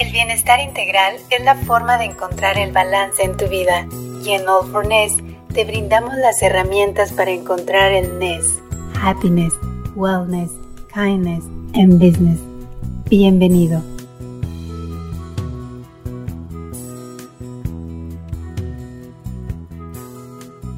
El bienestar integral es la forma de encontrar el balance en tu vida y en All for te brindamos las herramientas para encontrar el Ness. Happiness, Wellness, Kindness and Business. Bienvenido.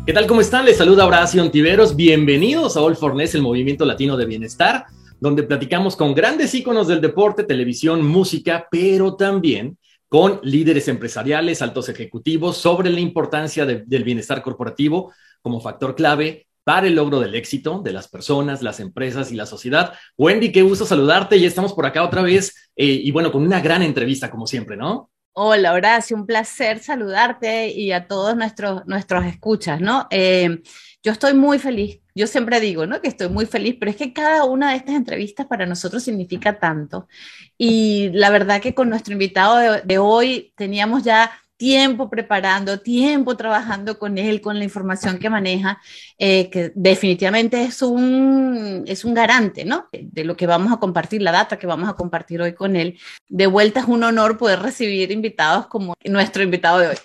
¿Qué tal? ¿Cómo están? Les saluda Horacio Ontiveros. Bienvenidos a All for Ness, el movimiento latino de bienestar, donde platicamos con grandes íconos del deporte, televisión, música, pero también con líderes empresariales, altos ejecutivos, sobre la importancia de- del bienestar corporativo como factor clave para el logro del éxito de las personas, las empresas y la sociedad. Wendy, qué gusto saludarte. Ya estamos por acá otra vez eh, y bueno, con una gran entrevista como siempre, ¿no? Hola Horacio, un placer saludarte y a todos nuestros, nuestros escuchas, ¿no? Eh, yo estoy muy feliz, yo siempre digo, ¿no? Que estoy muy feliz, pero es que cada una de estas entrevistas para nosotros significa tanto. Y la verdad que con nuestro invitado de, hoy teníamos ya tiempo preparando, tiempo trabajando con él, con la información que maneja, eh, que definitivamente es un, es un garante, ¿no? De lo que vamos a compartir, la data que vamos a compartir hoy con él. De vuelta es un honor poder recibir invitados como nuestro invitado de hoy.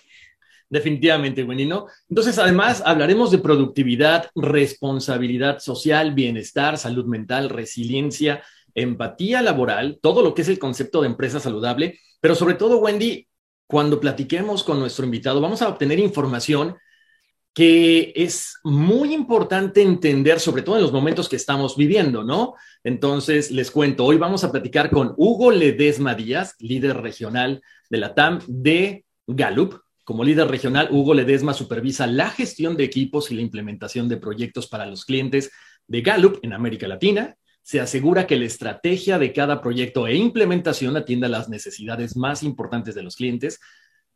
Definitivamente, Wendy, ¿no? Entonces, además, hablaremos de productividad, responsabilidad social, bienestar, salud mental, resiliencia, empatía laboral, todo lo que es el concepto de empresa saludable, pero sobre todo, Wendy, cuando platiquemos con nuestro invitado, vamos a obtener información que es muy importante entender, sobre todo en los momentos que estamos viviendo, ¿no? Entonces, les cuento, hoy vamos a platicar con Hugo Ledesma Díaz, líder regional de la TAM de Gallup. Como líder regional, Hugo Ledesma supervisa la gestión de equipos y la implementación de proyectos para los clientes de Gallup en América Latina. Se asegura que la estrategia de cada proyecto e implementación atienda las necesidades más importantes de los clientes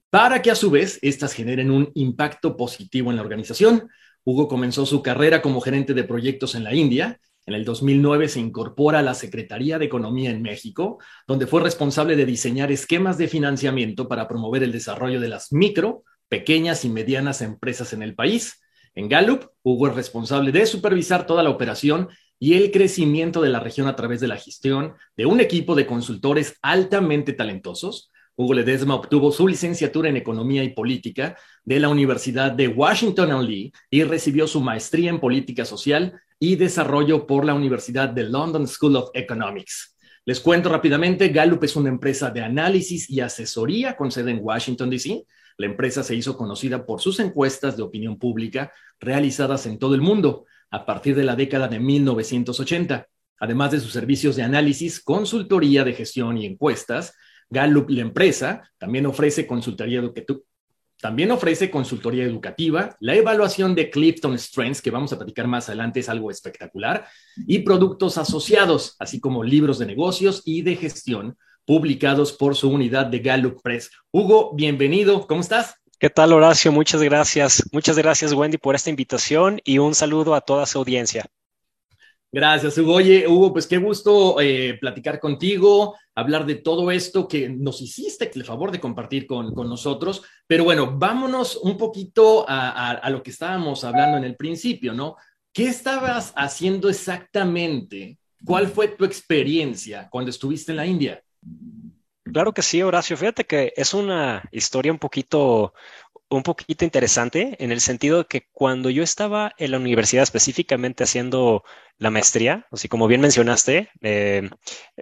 para que a su vez éstas generen un impacto positivo en la organización. Hugo comenzó su carrera como gerente de proyectos en la India. En el 2009 se incorpora a la Secretaría de Economía en México, donde fue responsable de diseñar esquemas de financiamiento para promover el desarrollo de las micro, pequeñas y medianas empresas en el país. En Gallup, Hugo es responsable de supervisar toda la operación y el crecimiento de la región a través de la gestión de un equipo de consultores altamente talentosos, Hugo Ledesma obtuvo su licenciatura en Economía y Política de la Universidad de Washington Lee y recibió su maestría en Política Social y Desarrollo por la Universidad de London School of Economics. Les cuento rápidamente, Gallup es una empresa de análisis y asesoría con sede en Washington, D.C. La empresa se hizo conocida por sus encuestas de opinión pública realizadas en todo el mundo a partir de la década de 1980. Además de sus servicios de análisis, consultoría de gestión y encuestas, Gallup, la empresa, también ofrece consultoría. También ofrece consultoría educativa, la evaluación de Clifton Strengths, que vamos a platicar más adelante, es algo espectacular, y productos asociados, así como libros de negocios y de gestión publicados por su unidad de Gallup Press. Hugo, bienvenido, ¿cómo estás? ¿Qué tal, Horacio? Muchas gracias. Muchas gracias, Wendy, por esta invitación y un saludo a toda su audiencia. Gracias, Hugo. Oye, Hugo, pues qué gusto eh, platicar contigo, hablar de todo esto que nos hiciste el favor de compartir con, con nosotros. Pero bueno, vámonos un poquito a, a, a, lo que estábamos hablando en el principio, ¿no? ¿Qué estabas haciendo exactamente? ¿Cuál fue tu experiencia cuando estuviste en la India? Claro que sí, Horacio. Fíjate que es una historia un poquito un poquito interesante en el sentido de que cuando yo estaba en la universidad específicamente haciendo la maestría, así como bien mencionaste, eh,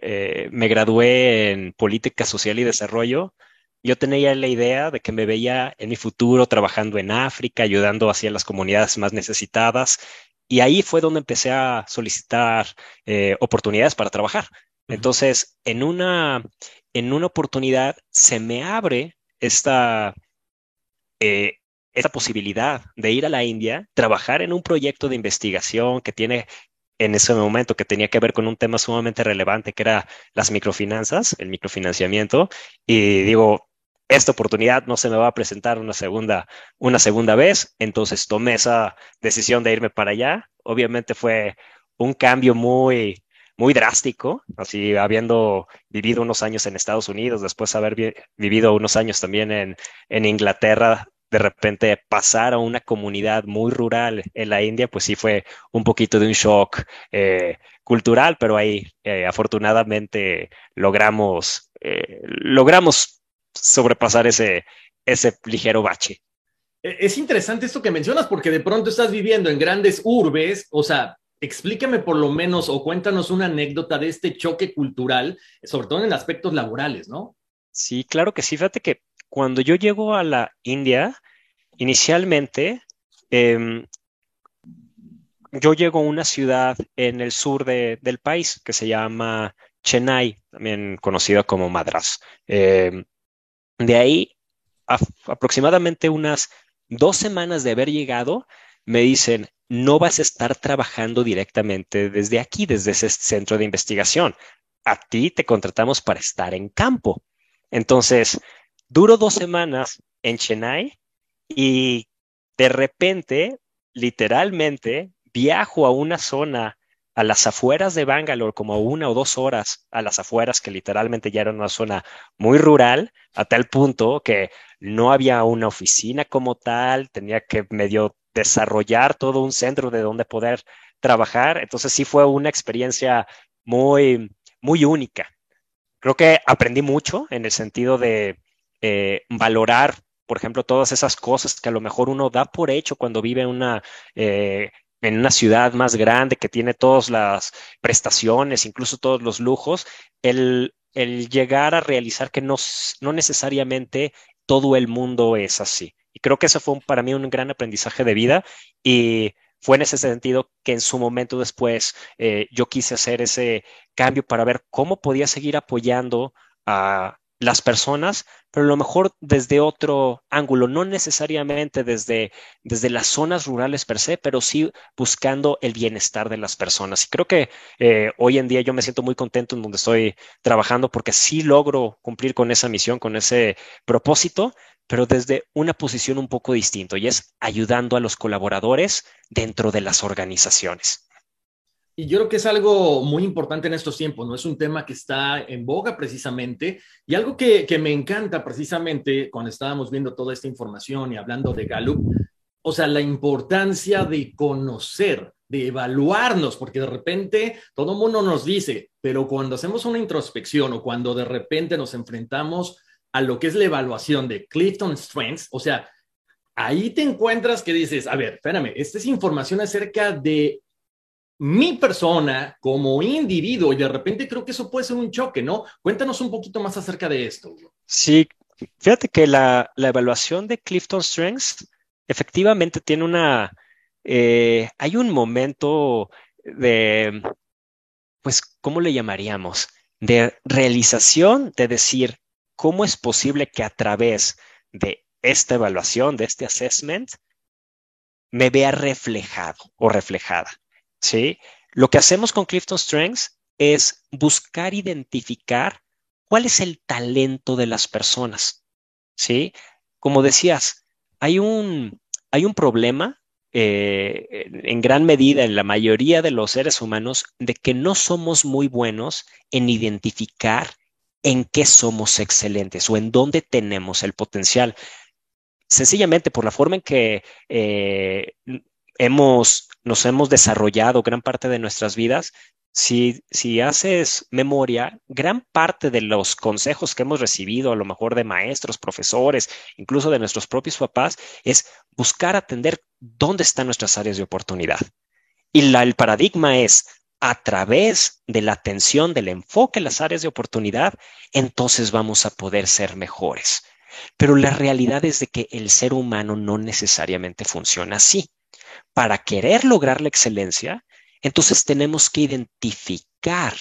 eh, me gradué en política social y desarrollo. Yo tenía la idea de que me veía en mi futuro trabajando en África, ayudando hacia las comunidades más necesitadas. Y ahí fue donde empecé a solicitar eh, oportunidades para trabajar. Entonces, en una, en una oportunidad se me abre esta, eh, esta posibilidad de ir a la India, trabajar en un proyecto de investigación que tiene en ese momento que tenía que ver con un tema sumamente relevante que era las microfinanzas, el microfinanciamiento, y digo, esta oportunidad no se me va a presentar una segunda, una segunda vez, entonces tomé esa decisión de irme para allá. Obviamente fue un cambio muy, muy drástico, así habiendo vivido unos años en Estados Unidos, después haber vivido unos años también en, en Inglaterra, de repente pasar a una comunidad muy rural en la India, pues sí fue un poquito de un shock eh, cultural, pero ahí eh, afortunadamente logramos, eh, logramos sobrepasar ese, ese ligero bache. E-, es interesante esto que mencionas porque de pronto estás viviendo en grandes urbes, o sea, explícame por lo menos o cuéntanos una anécdota de este choque cultural, sobre todo en aspectos laborales, ¿no? Sí, claro que sí. Fíjate que cuando yo llego a la India, inicialmente, em, yo llego a una ciudad en el sur del país que se llama Chennai, también conocida como Madras. Em, de ahí, aproximadamente unas dos semanas de haber llegado, me dicen, no vas a estar trabajando directamente desde aquí, desde ese centro de investigación. A ti te contratamos para estar en campo. Entonces, duro dos semanas en Chennai y de repente, literalmente, viajo a una zona a las afueras de Bangalore, como una o dos horas a las afueras, que literalmente ya era una zona muy rural, a tal punto que no había una oficina como tal, tenía que medio desarrollar todo un centro de donde poder trabajar. Entonces sí fue una experiencia muy, muy única. Creo que aprendí mucho en el sentido de eh, valorar, por ejemplo, todas esas cosas que a lo mejor uno da por hecho cuando vive en una, eh, en una ciudad más grande que tiene todas las prestaciones, incluso todos los lujos, el, el llegar a realizar que no, no necesariamente todo el mundo es así. Y creo que eso fue para mí un gran aprendizaje de vida y fue en ese sentido que en su momento después eh, yo quise hacer ese cambio para ver cómo podía seguir apoyando a las personas, pero a lo mejor desde otro ángulo, no necesariamente desde, desde las zonas rurales per se, pero sí buscando el bienestar de las personas. Y creo que eh, hoy en día yo me siento muy contento en donde estoy trabajando porque sí logro cumplir con esa misión, con ese propósito, pero desde una posición un poco distinta y es ayudando a los colaboradores dentro de las organizaciones. Y yo creo que es algo muy importante en estos tiempos, ¿no? Es un tema que está en boga precisamente y algo que, que me encanta precisamente cuando estábamos viendo toda esta información y hablando de Gallup, o sea, la importancia de conocer, de evaluarnos, porque de repente todo mundo nos dice, pero cuando hacemos una introspección o cuando de repente nos enfrentamos a lo que es la evaluación de Clifton Strengths, o sea, ahí te encuentras que dices, a ver, espérame, esta es información acerca de mi persona como individuo y de repente creo que eso puede ser un choque, ¿no? Cuéntanos un poquito más acerca de esto. Sí, fíjate que la, evaluación de Clifton Strengths efectivamente tiene una, eh, hay un momento de, pues, ¿cómo le llamaríamos? De realización, de decir, ¿cómo es posible que a través de esta evaluación, de este assessment, me vea reflejado o reflejada? ¿Sí? Lo que hacemos con Clifton Strengths es buscar identificar cuál es el talento de las personas. ¿Sí? Como decías, hay un, hay un problema eh, en gran medida en la mayoría de los seres humanos de que no somos muy buenos en identificar en qué somos excelentes o en dónde tenemos el potencial. Sencillamente por la forma en que eh, hemos, nos hemos desarrollado gran parte de nuestras vidas, si, si haces memoria, gran parte de los consejos que hemos recibido, a lo mejor de maestros, profesores, incluso de nuestros propios papás, es buscar atender dónde están nuestras áreas de oportunidad. Y el paradigma es, a través de la atención, del enfoque en las áreas de oportunidad, entonces vamos a poder ser mejores. Pero la realidad es de que el ser humano no necesariamente funciona así. Para querer lograr la excelencia, entonces tenemos que identificar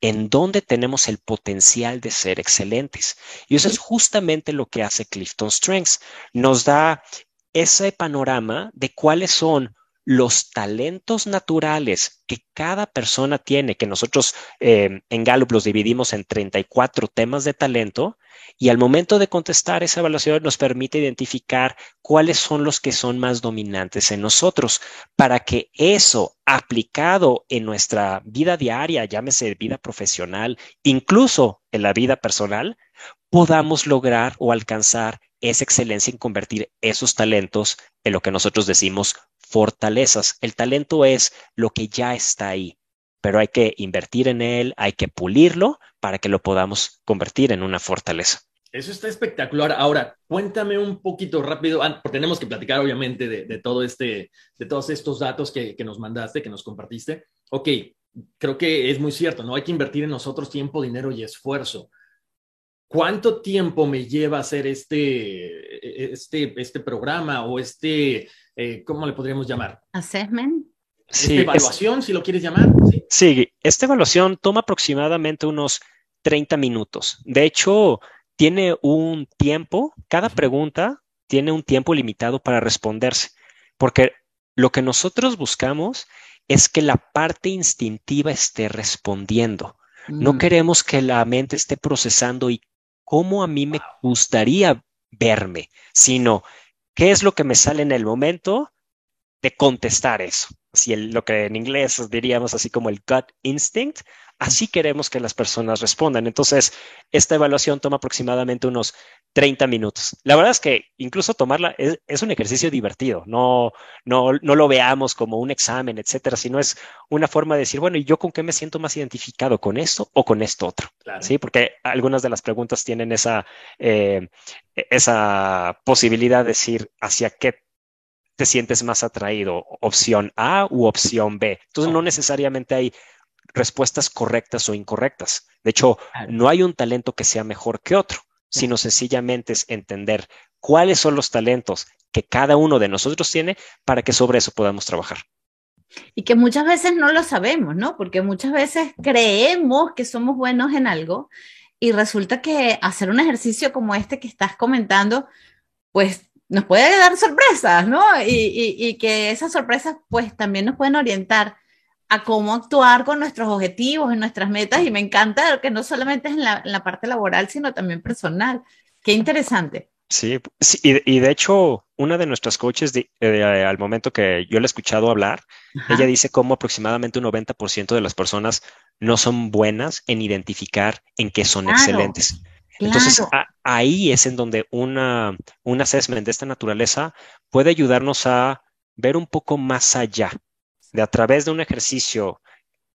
en dónde tenemos el potencial de ser excelentes. Y eso es justamente lo que hace Clifton Strengths. Nos da ese panorama de cuáles son los talentos naturales que cada persona tiene, que nosotros eh, en Gallup los dividimos en 34 temas de talento, y al momento de contestar esa evaluación nos permite identificar cuáles son los que son más dominantes en nosotros, para que eso aplicado en nuestra vida diaria, llámese vida profesional, incluso en la vida personal, podamos lograr o alcanzar esa excelencia en convertir esos talentos en lo que nosotros decimos fortalezas. El talento es lo que ya está ahí, pero hay que invertir en él, hay que pulirlo para que lo podamos convertir en una fortaleza. Eso está espectacular. Ahora, cuéntame un poquito rápido, porque tenemos que platicar obviamente de, todo este, de todos estos datos que, nos mandaste, que nos compartiste. Ok, creo que es muy cierto, ¿no? Hay que invertir en nosotros tiempo, dinero y esfuerzo. ¿Cuánto tiempo me lleva hacer este, este, este programa o este, eh, ¿cómo le podríamos llamar? Assessment. Sí, evaluación, si lo quieres llamar. ¿sí? esta evaluación toma aproximadamente unos 30 minutos. De hecho, tiene un tiempo, cada pregunta tiene un tiempo limitado para responderse, porque lo que nosotros buscamos es que la parte instintiva esté respondiendo. No mm. queremos que la mente esté procesando y cómo a mí me gustaría verme, sino qué es lo que me sale en el momento de contestar eso. Si lo que en inglés diríamos así como el gut instinct, así queremos que las personas respondan. Entonces, esta evaluación toma aproximadamente unos 30 minutos. La verdad es que incluso tomarla es, un ejercicio divertido, no, no, no lo veamos como un examen, etcétera, sino es una forma de decir, bueno, ¿y yo con qué me siento más identificado? ¿Con esto o con esto otro? Sí, porque algunas de las preguntas tienen esa, eh, esa posibilidad de decir hacia qué te sientes más atraído, opción A u opción B. Entonces, no necesariamente hay respuestas correctas o incorrectas. De hecho, no hay un talento que sea mejor que otro sino sencillamente es entender cuáles son los talentos que cada uno de nosotros tiene para que sobre eso podamos trabajar. Y que muchas veces no lo sabemos, ¿no? Porque muchas veces creemos que somos buenos en algo y resulta que hacer un ejercicio como este que estás comentando, pues nos puede dar sorpresas, ¿no? Y, y que esas sorpresas pues también nos pueden orientar a cómo actuar con nuestros objetivos y nuestras metas y me encanta que no solamente es en la, parte laboral, sino también personal. Qué interesante. Sí, y, de hecho, una de nuestras coaches, eh, al momento que yo le he escuchado hablar, ella dice cómo aproximadamente un 90% de las personas no son buenas en identificar en qué son excelentes. Entonces, ahí es en donde una, un assessment de esta naturaleza puede ayudarnos a ver un poco más allá de a través de un ejercicio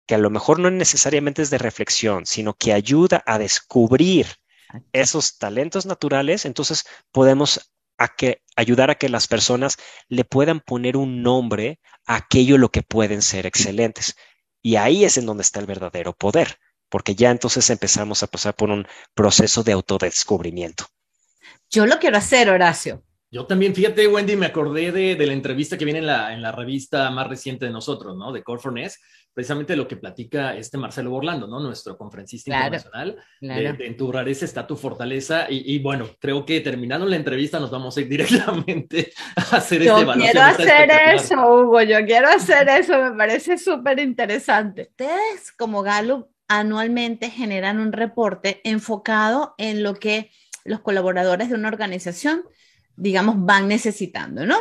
que a lo mejor no necesariamente es de reflexión, sino que ayuda a descubrir esos talentos naturales, entonces podemos ayudar a que las personas le puedan poner un nombre a aquello lo que pueden ser excelentes. Y ahí es en donde está el verdadero poder, porque ya entonces empezamos a pasar por un proceso de autodescubrimiento. Yo lo quiero hacer, Horacio. Yo también, fíjate, Wendy, me acordé de, la entrevista que viene en la, en la, revista más reciente de nosotros, ¿no? De Core precisamente lo que platica este Marcelo Borlando, ¿no? Nuestro conferencista internacional. De, en tu rareza está tu fortaleza. Y, bueno, creo que terminando la entrevista nos vamos a ir directamente a hacer yo este Yo quiero hacer eso, Hugo, yo quiero hacer eso, me parece súper interesante. Ustedes, como Gallup, anualmente generan un reporte enfocado en lo que los colaboradores de una organización digamos, van necesitando, ¿no?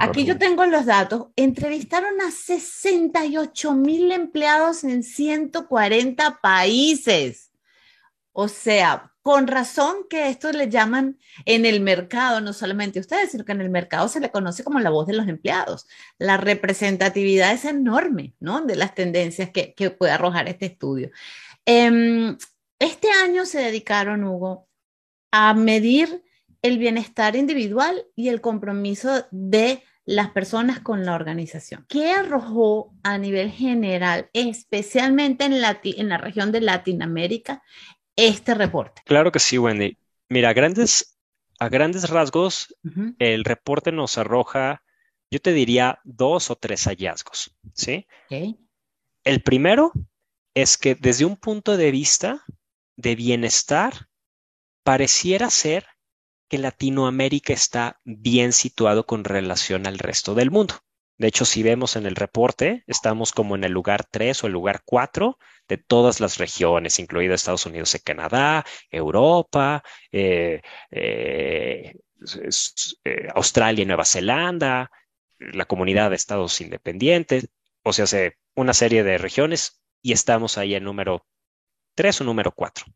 Aquí yo tengo los datos. Entrevistaron a 68 mil empleados en 140 países. O sea, con razón que esto le llaman en el mercado, no solamente ustedes, sino que en el mercado se le conoce como la voz de los empleados. La representatividad es enorme, ¿no? De las tendencias que, puede arrojar este estudio. Em, este año se dedicaron, Hugo, a medir el bienestar individual y el compromiso de las personas con la organización. ¿Qué arrojó a nivel general, especialmente en, en la región de Latinoamérica, este reporte? Claro que sí, Wendy. Mira, a grandes, a grandes rasgos, el reporte nos arroja, yo te diría, dos o tres hallazgos, ¿sí? El primero es que desde un punto de vista de bienestar, pareciera ser que Latinoamérica está bien situado con relación al resto del mundo. De hecho, si vemos en el reporte, estamos como en el lugar 3 o el lugar 4 de todas las regiones, incluido Estados Unidos y Canadá, Europa, eh, eh, eh, Australia y Nueva Zelanda, la comunidad de estados independientes, o sea, una serie de regiones y estamos ahí en número 3 o número 4.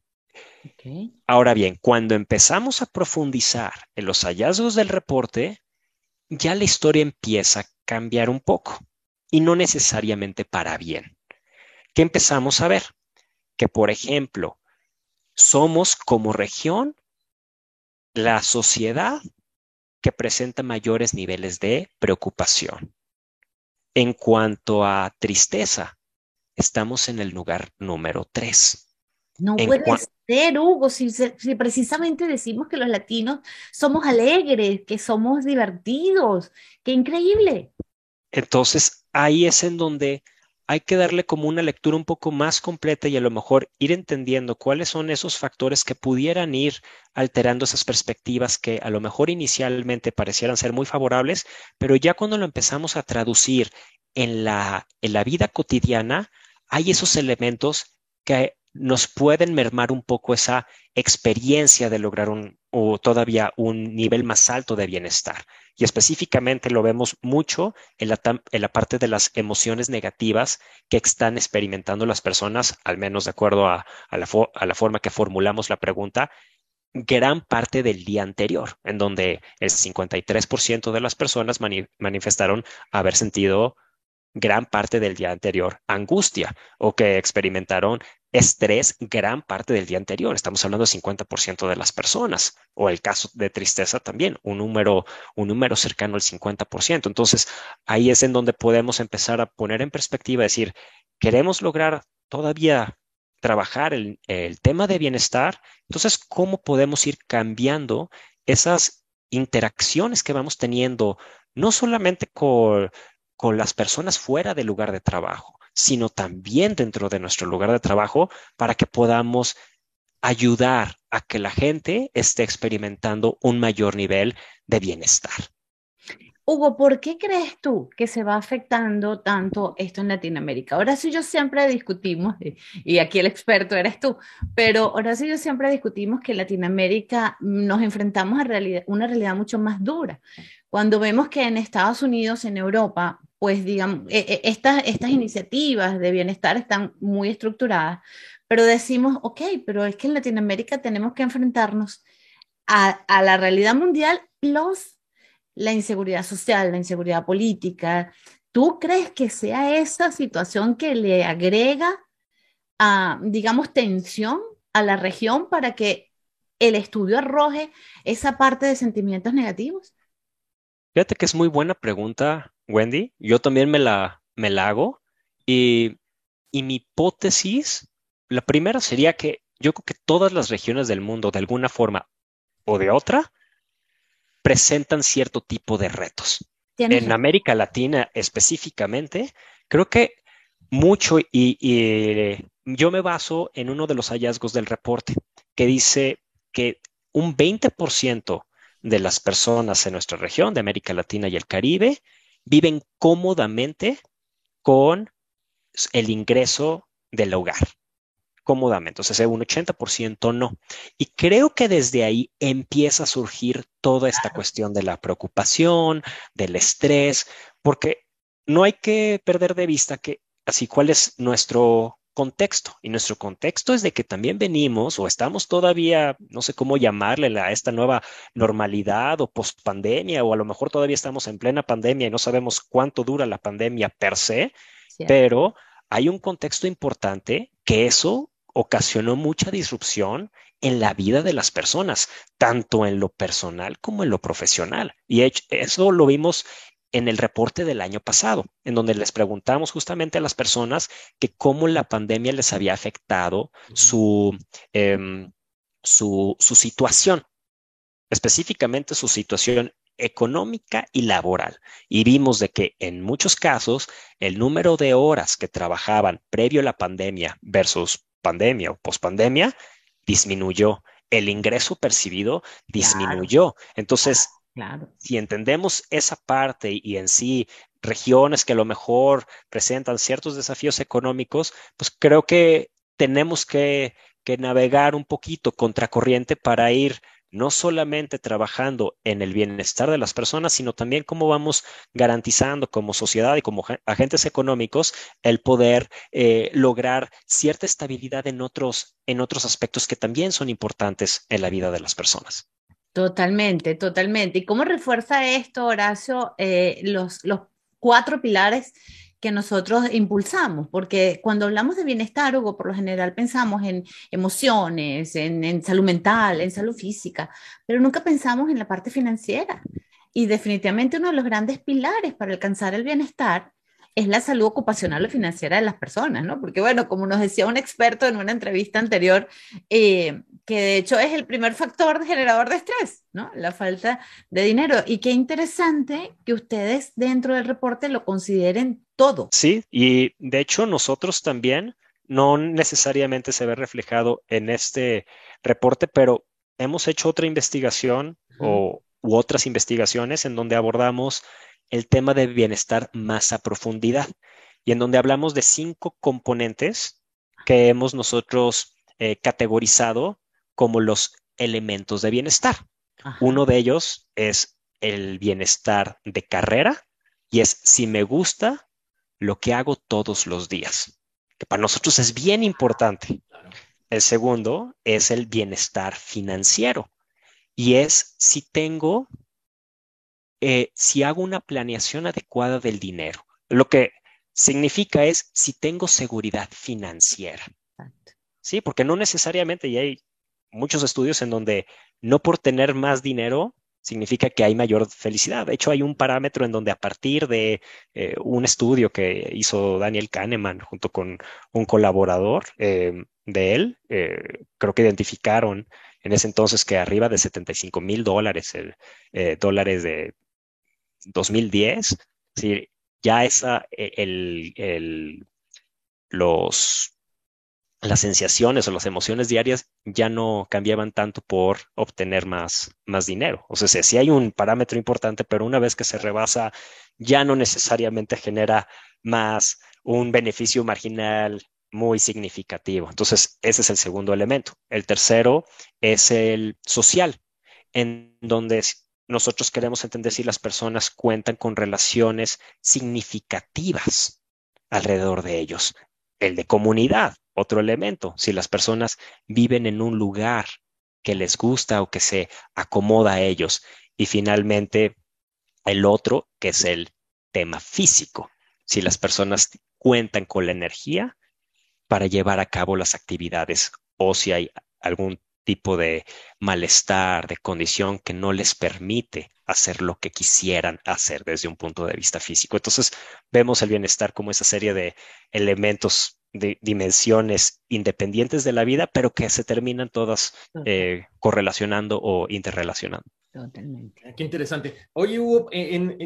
Ahora bien, cuando empezamos a profundizar en los hallazgos del reporte, ya la historia empieza a cambiar un poco y no necesariamente para bien. ¿Qué empezamos a ver? Que, por ejemplo, somos como región la sociedad que presenta mayores niveles de preocupación. En cuanto a tristeza, estamos en el lugar número 3. No puede ser, Hugo, si, precisamente decimos que los latinos somos alegres, que somos divertidos, qué increíble. Entonces, ahí es en donde hay que darle como una lectura un poco más completa y a lo mejor ir entendiendo cuáles son esos factores que pudieran ir alterando esas perspectivas que a lo mejor inicialmente parecieran ser muy favorables, pero ya cuando lo empezamos a traducir en la, en la vida cotidiana, hay esos elementos que nos pueden mermar un poco esa experiencia de lograr un o todavía un nivel más alto de bienestar. Y específicamente lo vemos mucho en la, en la parte de las emociones negativas que están experimentando las personas, al menos de acuerdo a, la, a la forma que formulamos la pregunta, gran parte del día anterior, en donde el 53% de las personas manifestaron haber sentido gran parte del día anterior angustia o que experimentaron estrés gran parte del día anterior. Estamos hablando del 50% de las personas o el caso de tristeza también, un número, un número cercano al 50%. Entonces, ahí es en donde podemos empezar a poner en perspectiva, decir, queremos lograr todavía trabajar el, el tema de bienestar. Entonces, ¿cómo podemos ir cambiando esas interacciones que vamos teniendo, no solamente con con las personas fuera del lugar de trabajo, sino también dentro de nuestro lugar de trabajo para que podamos ayudar a que la gente esté experimentando un mayor nivel de bienestar. Hugo, ¿por qué crees tú que se va afectando tanto esto en Latinoamérica? Ahora sí yo siempre discutimos, y aquí el experto eres tú, pero ahora sí yo siempre discutimos que en Latinoamérica nos enfrentamos a una realidad mucho más dura. Cuando vemos que en Estados Unidos, en Europa, pues digamos, e, e, estas, estas iniciativas de bienestar están muy estructuradas, pero decimos, ok, pero es que en Latinoamérica tenemos que enfrentarnos a la realidad mundial los la inseguridad social, la inseguridad política. ¿Tú crees que sea esa situación que le agrega, a, digamos, tensión a la región para que el estudio arroje esa parte de sentimientos negativos? Fíjate que es muy buena pregunta, Wendy, yo también me la, me la hago. Y, y mi hipótesis, la primera sería que yo creo que todas las regiones del mundo, de alguna forma o de otra, presentan cierto tipo de retos. En América Latina específicamente, creo que mucho, y, y, yo me baso en uno de los hallazgos del reporte, que dice que un 20% de las personas en nuestra región, de América Latina y el Caribe, viven cómodamente con el ingreso del hogar, cómodamente, o sea, un 80% no. Y creo que desde ahí empieza a surgir toda esta cuestión de la preocupación, del estrés, porque no hay que perder de vista que así cuál es nuestro contexto. Y nuestro contexto es de que también venimos o estamos todavía, no sé cómo llamarle a esta nueva normalidad o pospandemia, o a lo mejor todavía estamos en plena pandemia y no sabemos cuánto dura la pandemia per se, pero hay un contexto importante que eso ocasionó mucha disrupción en la vida de las personas, tanto en lo personal como en lo profesional. Y eso lo vimos en el reporte del año pasado, en donde les preguntamos justamente a las personas que cómo la pandemia les había afectado su, em, su, su situación, específicamente su situación económica y laboral. Y vimos de que en muchos casos el número de horas que trabajaban previo a la pandemia versus pandemia o pospandemia disminuyó. El ingreso percibido disminuyó. Entonces, si entendemos esa parte y en sí regiones que a lo mejor presentan ciertos desafíos económicos, pues creo que tenemos que, que navegar un poquito contracorriente para ir no solamente trabajando en el bienestar de las personas, sino también cómo vamos garantizando como sociedad y como agentes económicos el poder eh, lograr cierta estabilidad en otros, en otros aspectos que también son importantes en la vida de las personas. Totalmente, totalmente. ¿Y cómo refuerza esto, Horacio, eh, los, los cuatro pilares que nosotros impulsamos, porque cuando hablamos de bienestar, Hugo, por lo general pensamos en emociones, en, salud mental, en salud física, pero nunca pensamos en la parte financiera. Y definitivamente uno de los grandes pilares para alcanzar el bienestar es la salud ocupacional o financiera de las personas, ¿no? Porque bueno, como nos decía un experto en una entrevista anterior, eh, que de hecho es el primer factor generador de estrés, ¿no? La falta de dinero. Y qué interesante que ustedes dentro del reporte lo consideren todo. Sí, y de hecho nosotros también, no necesariamente se ve reflejado en este reporte, pero hemos hecho otra investigación o, u otras investigaciones en donde abordamos el tema de bienestar más a profundidad y en donde hablamos de cinco componentes que hemos nosotros eh, categorizado como los elementos de bienestar. Uno de ellos es el bienestar de carrera y es si me gusta lo que hago todos los días, que para nosotros es bien importante. El segundo es el bienestar financiero y es si tengo, eh, si hago una planeación adecuada del dinero. Lo que significa es si tengo seguridad financiera. Sí, porque no necesariamente, y hay muchos estudios en donde no por tener más dinero significa que hay mayor felicidad. De hecho, hay un parámetro en donde a partir de eh, un estudio que hizo Daniel Kahneman junto con un colaborador eh, de él, eh, creo que identificaron en ese entonces que arriba de 75 mil dólares, dólares de 2010, ¿sí? ya esa, el, el, los las sensaciones o las emociones diarias ya no cambiaban tanto por obtener más, más dinero. O sea, sí hay un parámetro importante, pero una vez que se rebasa, ya no necesariamente genera más un beneficio marginal muy significativo. Entonces, ese es el segundo elemento. El tercero es el social, en donde nosotros queremos entender si las personas cuentan con relaciones significativas alrededor de ellos. El de comunidad, otro elemento, si las personas viven en un lugar que les gusta o que se acomoda a ellos. Y finalmente, el otro, que es el tema físico, si las personas cuentan con la energía para llevar a cabo las actividades o si hay algún tipo de malestar, de condición que no les permite hacer lo que quisieran hacer desde un punto de vista físico. Entonces, vemos el bienestar como esa serie de elementos de dimensiones independientes de la vida, pero que se terminan todas eh, correlacionando o interrelacionando. Totalmente. Ah, qué interesante. Oye, Hugo,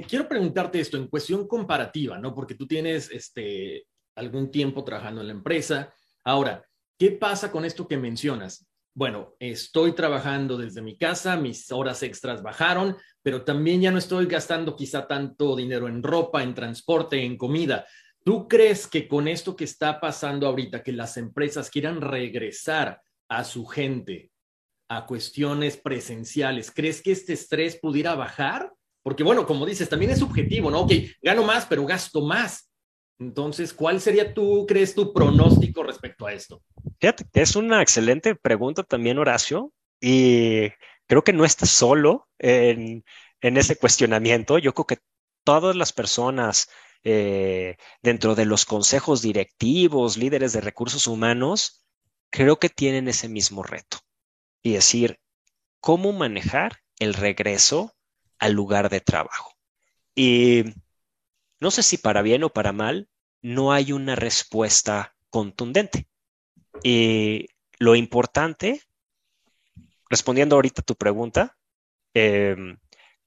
quiero preguntarte esto en cuestión comparativa, ¿no? Porque tú tienes este, algún tiempo trabajando en la empresa. Ahora, ¿qué pasa con esto que mencionas? Bueno, estoy trabajando desde mi casa, mis horas extras bajaron, pero también ya no estoy gastando quizá tanto dinero en ropa, en transporte, en comida. ¿Tú crees que con esto que está pasando ahorita, que las empresas quieran regresar a su gente a cuestiones presenciales, ¿crees que este estrés pudiera bajar? Porque bueno, como dices, también es subjetivo, ¿no? Ok, gano más, pero gasto más. Entonces, ¿cuál sería tú, crees, tu pronóstico respecto a esto? Fíjate, es una excelente pregunta también, Horacio, y creo que no estás solo en, ese cuestionamiento. Yo creo que todas las personas eh, dentro de los consejos directivos, líderes de recursos humanos, creo que tienen ese mismo reto. Y decir, ¿cómo manejar el regreso al lugar de trabajo? Y no sé si para bien o para mal, no hay una respuesta contundente. Y lo importante, respondiendo ahorita a tu pregunta, em,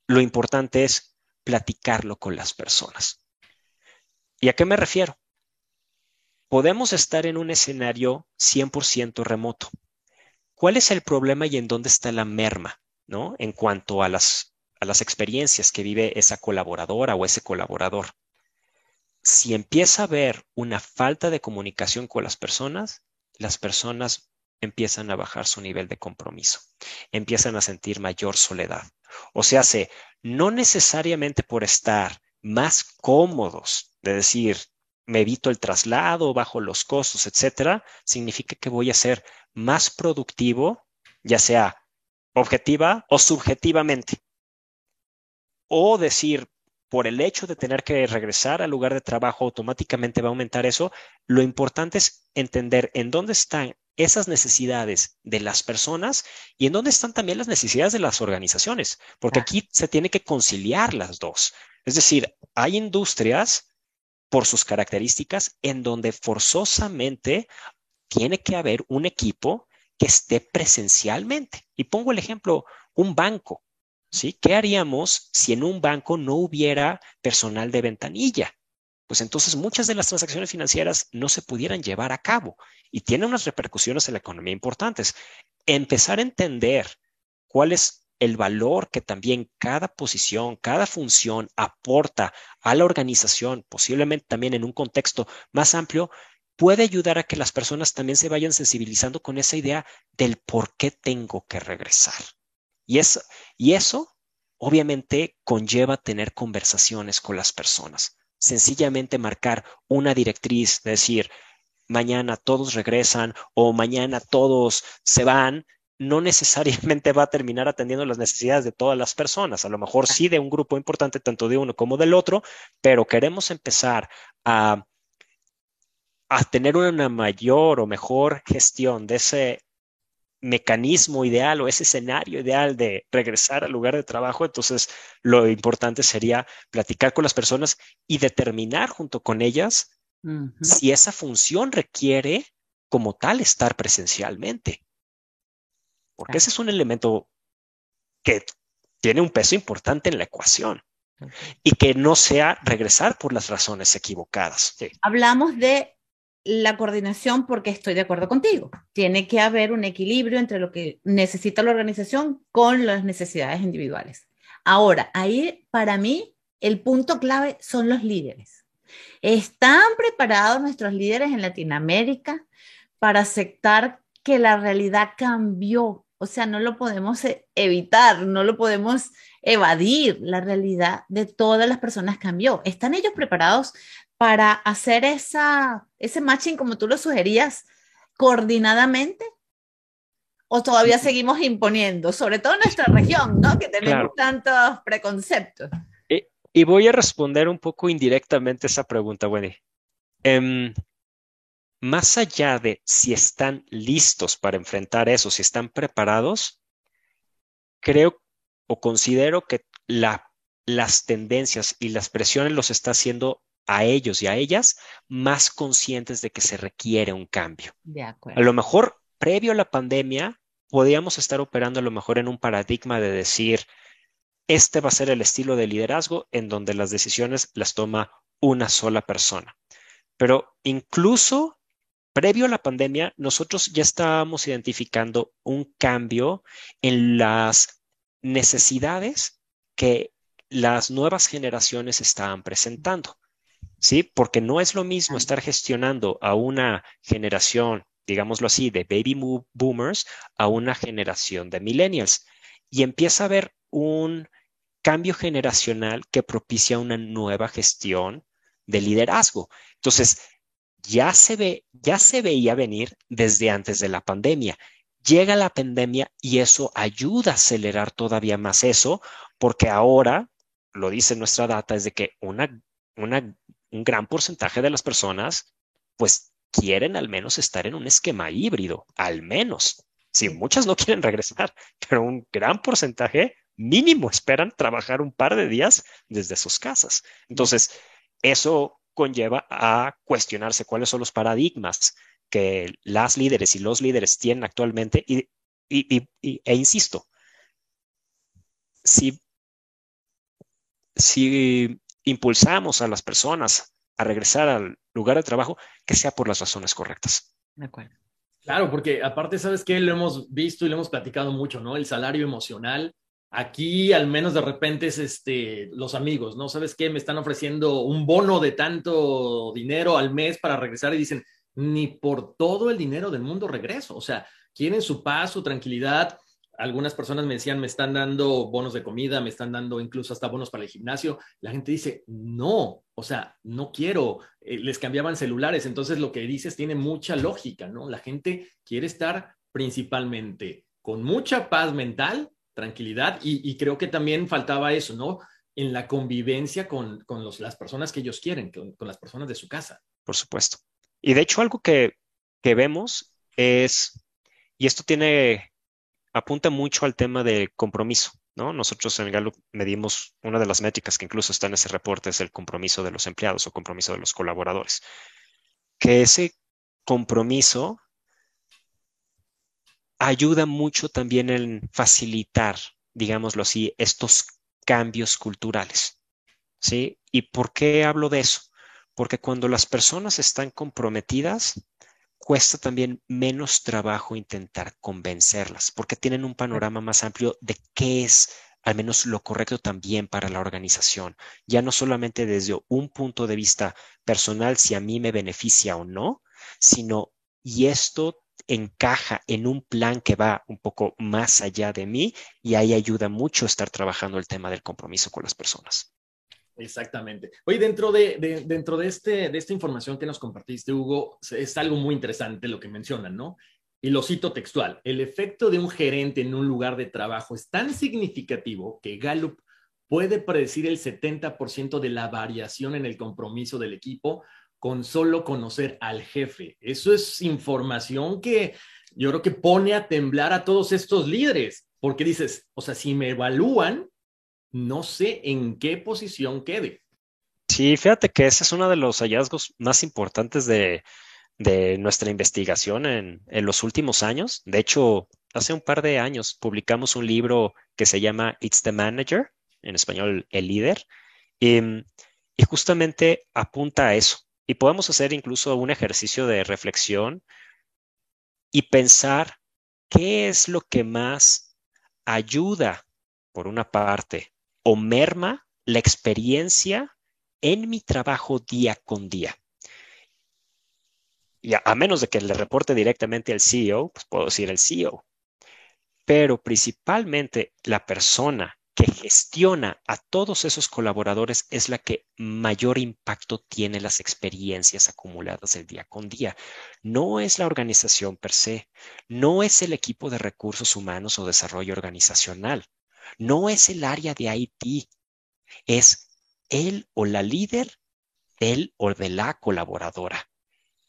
lo importante es platicarlo con las personas. ¿Y a qué me refiero? Podemos estar en un escenario 100% remoto. ¿Cuál es el problema y en dónde está la merma, ¿no? En cuanto a las, a las experiencias que vive esa colaboradora o ese colaborador. Si empieza a haber una falta de comunicación con las personas, las personas empiezan a bajar su nivel de compromiso, empiezan a sentir mayor soledad. O sea, no necesariamente por estar más cómodos, de decir, me evito el traslado, bajo los costos, etcétera, significa que voy a ser más productivo, ya sea objetiva o subjetivamente. O decir, por el hecho de tener que regresar al lugar de trabajo, automáticamente va a aumentar eso. Lo importante es entender en dónde están esas necesidades de las personas y en dónde están también las necesidades de las organizaciones, porque aquí se tiene que conciliar las dos. Es decir, hay industrias por sus características en donde forzosamente tiene que haber un equipo que esté presencialmente. Y pongo el ejemplo, un banco. ¿Qué haríamos si en un banco no hubiera personal de ventanilla? Pues entonces muchas de las transacciones financieras no se pudieran llevar a cabo y tienen unas repercusiones en la economía importantes. Empezar a entender cuál es el valor que también cada posición, cada función aporta a la organización, posiblemente también en un contexto más amplio, puede ayudar a que las personas también se vayan sensibilizando con esa idea del por qué tengo que regresar. Y eso, obviamente conlleva tener conversaciones con las personas. Sencillamente marcar una directriz, decir, mañana todos regresan o mañana todos se van, no necesariamente va a terminar atendiendo las necesidades de todas las personas. A lo mejor sí de un grupo importante, tanto de uno como del otro, pero queremos empezar a, a tener una mayor o mejor gestión de ese mecanismo ideal o ese escenario ideal de regresar al lugar de trabajo, entonces lo importante sería platicar con las personas y determinar junto con ellas si esa función requiere como tal estar presencialmente. Porque ese es un elemento que tiene un peso importante en la ecuación y que no sea regresar por las razones equivocadas. Hablamos de la coordinación porque estoy de acuerdo contigo. Tiene que haber un equilibrio entre lo que necesita la organización con las necesidades individuales. Ahora, ahí para mí el punto clave son los líderes. ¿Están preparados nuestros líderes en Latinoamérica para aceptar que la realidad cambió? O sea, no lo podemos e-, evitar, no lo podemos evadir. La realidad de todas las personas cambió. ¿Están ellos preparados para hacer esa, ese matching como tú lo sugerías coordinadamente? ¿O todavía seguimos imponiendo, sobre todo en nuestra región, ¿no? que tenemos tantos preconceptos? Y, voy a responder un poco indirectamente esa pregunta, Wendy. Em, más allá de si están listos para enfrentar eso, si están preparados, creo o considero que la, las tendencias y las presiones los está haciendo a ellos y a ellas más conscientes de que se requiere un cambio. A lo mejor, previo a la pandemia, podíamos estar operando a lo mejor en un paradigma de decir, este va a ser el estilo de liderazgo en donde las decisiones las toma una sola persona. Pero incluso previo a la pandemia, nosotros ya estábamos identificando un cambio en las necesidades que las nuevas generaciones estaban presentando. ¿Sí? Porque no es lo mismo estar gestionando a una generación, digámoslo así, de baby boomers a una generación de millennials. Y empieza a haber un cambio generacional que propicia una nueva gestión de liderazgo. Entonces, ya se ve, ya se veía venir desde antes de la pandemia. Llega la pandemia y eso ayuda a acelerar todavía más eso, porque ahora, lo dice nuestra data, es de que una, una, un gran porcentaje de las personas, pues quieren al menos estar en un esquema híbrido, al menos. Sí, muchas no quieren regresar, pero un gran porcentaje mínimo esperan trabajar un par de días desde sus casas. Entonces, eso conlleva a cuestionarse cuáles son los paradigmas que las líderes y los líderes tienen actualmente y, e insisto, si, si impulsamos a las personas a regresar al lugar de trabajo, que sea por las razones correctas. De acuerdo. Claro, porque aparte, ¿sabes qué? Lo hemos visto y lo hemos platicado mucho, ¿no? El salario emocional. Aquí al menos de repente es este, los amigos, ¿no? ¿Sabes qué? Me están ofreciendo un bono de tanto dinero al mes para regresar y dicen, ni por todo el dinero del mundo regreso. O sea, quieren su paz, su tranquilidad. Algunas personas me decían, me están dando bonos de comida, me están dando incluso hasta bonos para el gimnasio. La gente dice, no, o sea, no quiero. Eh, les cambiaban celulares. Entonces lo que dices tiene mucha lógica, ¿no? La gente quiere estar principalmente con mucha paz mental, tranquilidad y, creo que también faltaba eso, ¿no? En la convivencia con, las personas que ellos quieren, con las personas de su casa. Por supuesto. Y de hecho algo que, vemos es, y esto tiene, apunta mucho al tema de compromiso, ¿no? Nosotros en Gallup medimos una de las métricas que incluso está en ese reporte, es el compromiso de los empleados o compromiso de los colaboradores. Que ese compromiso ayuda mucho también en facilitar, digámoslo así, estos cambios culturales. ¿Sí? ¿Y por qué hablo de eso? porque cuando las personas están comprometidas, cuesta también menos trabajo intentar convencerlas, porque tienen un panorama más amplio de qué es al menos lo correcto también para la organización, ya no solamente desde un punto de vista personal, si a mí me beneficia o no, sino y esto encaja en un plan que va un poco más allá de mí y ahí ayuda mucho estar trabajando el tema del compromiso con las personas. Exactamente. Oye, dentro de, dentro de, este, de esta información que nos compartiste, Hugo, es algo muy interesante lo que mencionan, ¿no? Y lo cito textual. El efecto de un gerente en un lugar de trabajo es tan significativo que Gallup puede predecir el 70% de la variación en el compromiso del equipo con solo conocer al jefe. Eso es información que yo creo que pone a temblar a todos estos líderes, porque dices, o sea, si me evalúan, no sé en qué posición quede. Sí, fíjate que ese es uno de los hallazgos más importantes de, nuestra investigación en, los últimos años. De hecho, hace un par de años publicamos un libro que se llama It's the Manager, en español, El líder, y, y justamente apunta a eso. Y podemos hacer incluso un ejercicio de reflexión y pensar qué es lo que más ayuda, por una parte, o merma la experiencia en mi trabajo día con día. Y a, menos de que le reporte directamente al CEO, pues puedo decir el CEO. Pero principalmente la persona que gestiona a todos esos colaboradores es la que mayor impacto tiene las experiencias acumuladas del día con día. No es la organización per se, no es el equipo de recursos humanos o desarrollo organizacional. No es el área de IT, es él o la líder él o de la colaboradora.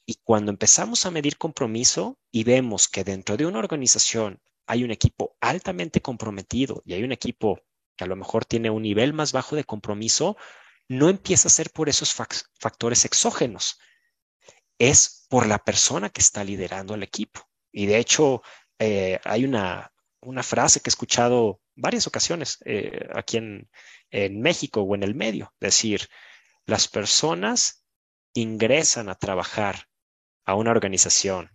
Y cuando empezamos a medir compromiso y vemos que dentro de una organización hay un equipo altamente comprometido y hay un equipo que a lo mejor tiene un nivel más bajo de compromiso, no empieza a ser por esos factores exógenos, es por la persona que está liderando al equipo. Y de hecho, eh, hay una, una frase que he escuchado varias ocasiones eh, aquí en, México o en el medio. Decir, las personas ingresan a trabajar a una organización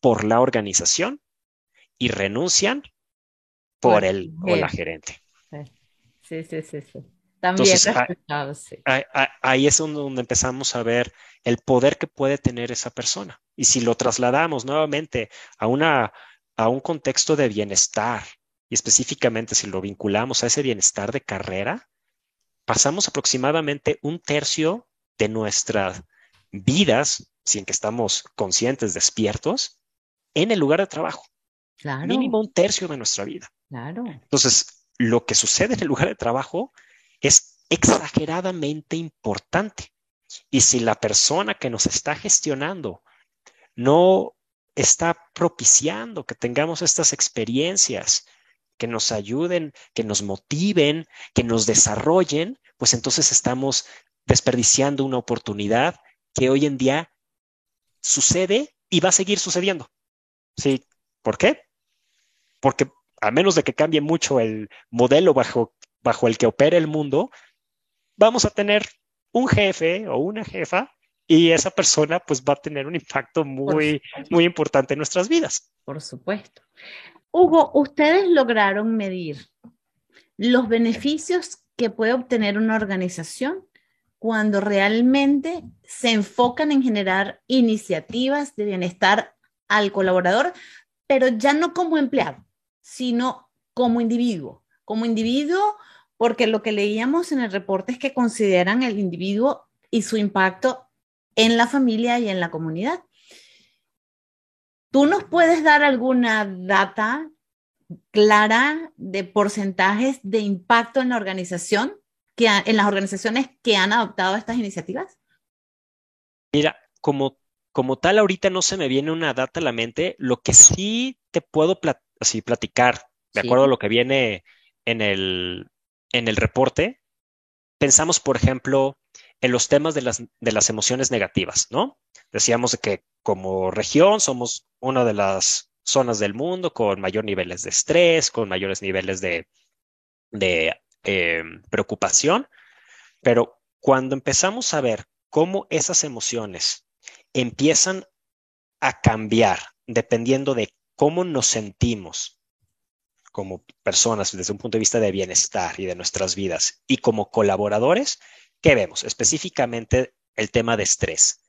por la organización y renuncian por el o la gerente. Sí, sí, sí, sí. También ahí, es donde empezamos a ver el poder que puede tener esa persona. Y si lo trasladamos nuevamente a, una, a un contexto de bienestar, y específicamente si lo vinculamos a ese bienestar de carrera, pasamos aproximadamente un tercio de nuestras vidas, sin que estamos conscientes, despiertos, en el lugar de trabajo. Claro. Mínimo un tercio de nuestra vida. Claro. Entonces, lo que sucede en el lugar de trabajo es exageradamente importante. Y si la persona que nos está gestionando no está propiciando que tengamos estas experiencias que nos ayuden, que nos motiven, que nos desarrollen, pues entonces estamos desperdiciando una oportunidad que hoy en día sucede y va a seguir sucediendo. ¿Sí? ¿Por qué? Porque a menos de que cambie mucho el modelo bajo, bajo el que opera el mundo, vamos a tener un jefe o una jefa y esa persona pues va a tener un impacto muy, muy importante en nuestras vidas. Por supuesto. Hugo, ustedes lograron medir los beneficios que puede obtener una organización cuando realmente se enfocan en generar iniciativas de bienestar al colaborador, pero ya no como empleado, sino como individuo. Como individuo, porque lo que leíamos en el reporte es que consideran el individuo y su impacto en la familia y en la comunidad. ¿Tú nos puedes dar alguna data clara de porcentajes de impacto en la organización, que en las organizaciones que han adoptado estas iniciativas? Mira, como, como tal, ahorita no se me viene una data a la mente. Lo que sí te puedo así, platicar, de acuerdo a lo que viene en el, en el reporte, pensamos, por ejemplo, en los temas de las, de las emociones negativas, ¿no? Decíamos que como región somos una de las zonas del mundo con mayores niveles de estrés, con mayores niveles de, de eh, preocupación, pero cuando empezamos a ver cómo esas emociones empiezan a cambiar dependiendo de cómo nos sentimos como personas desde un punto de vista de bienestar y de nuestras vidas y como colaboradores, ¿Qué vemos? Específicamente el tema de estrés.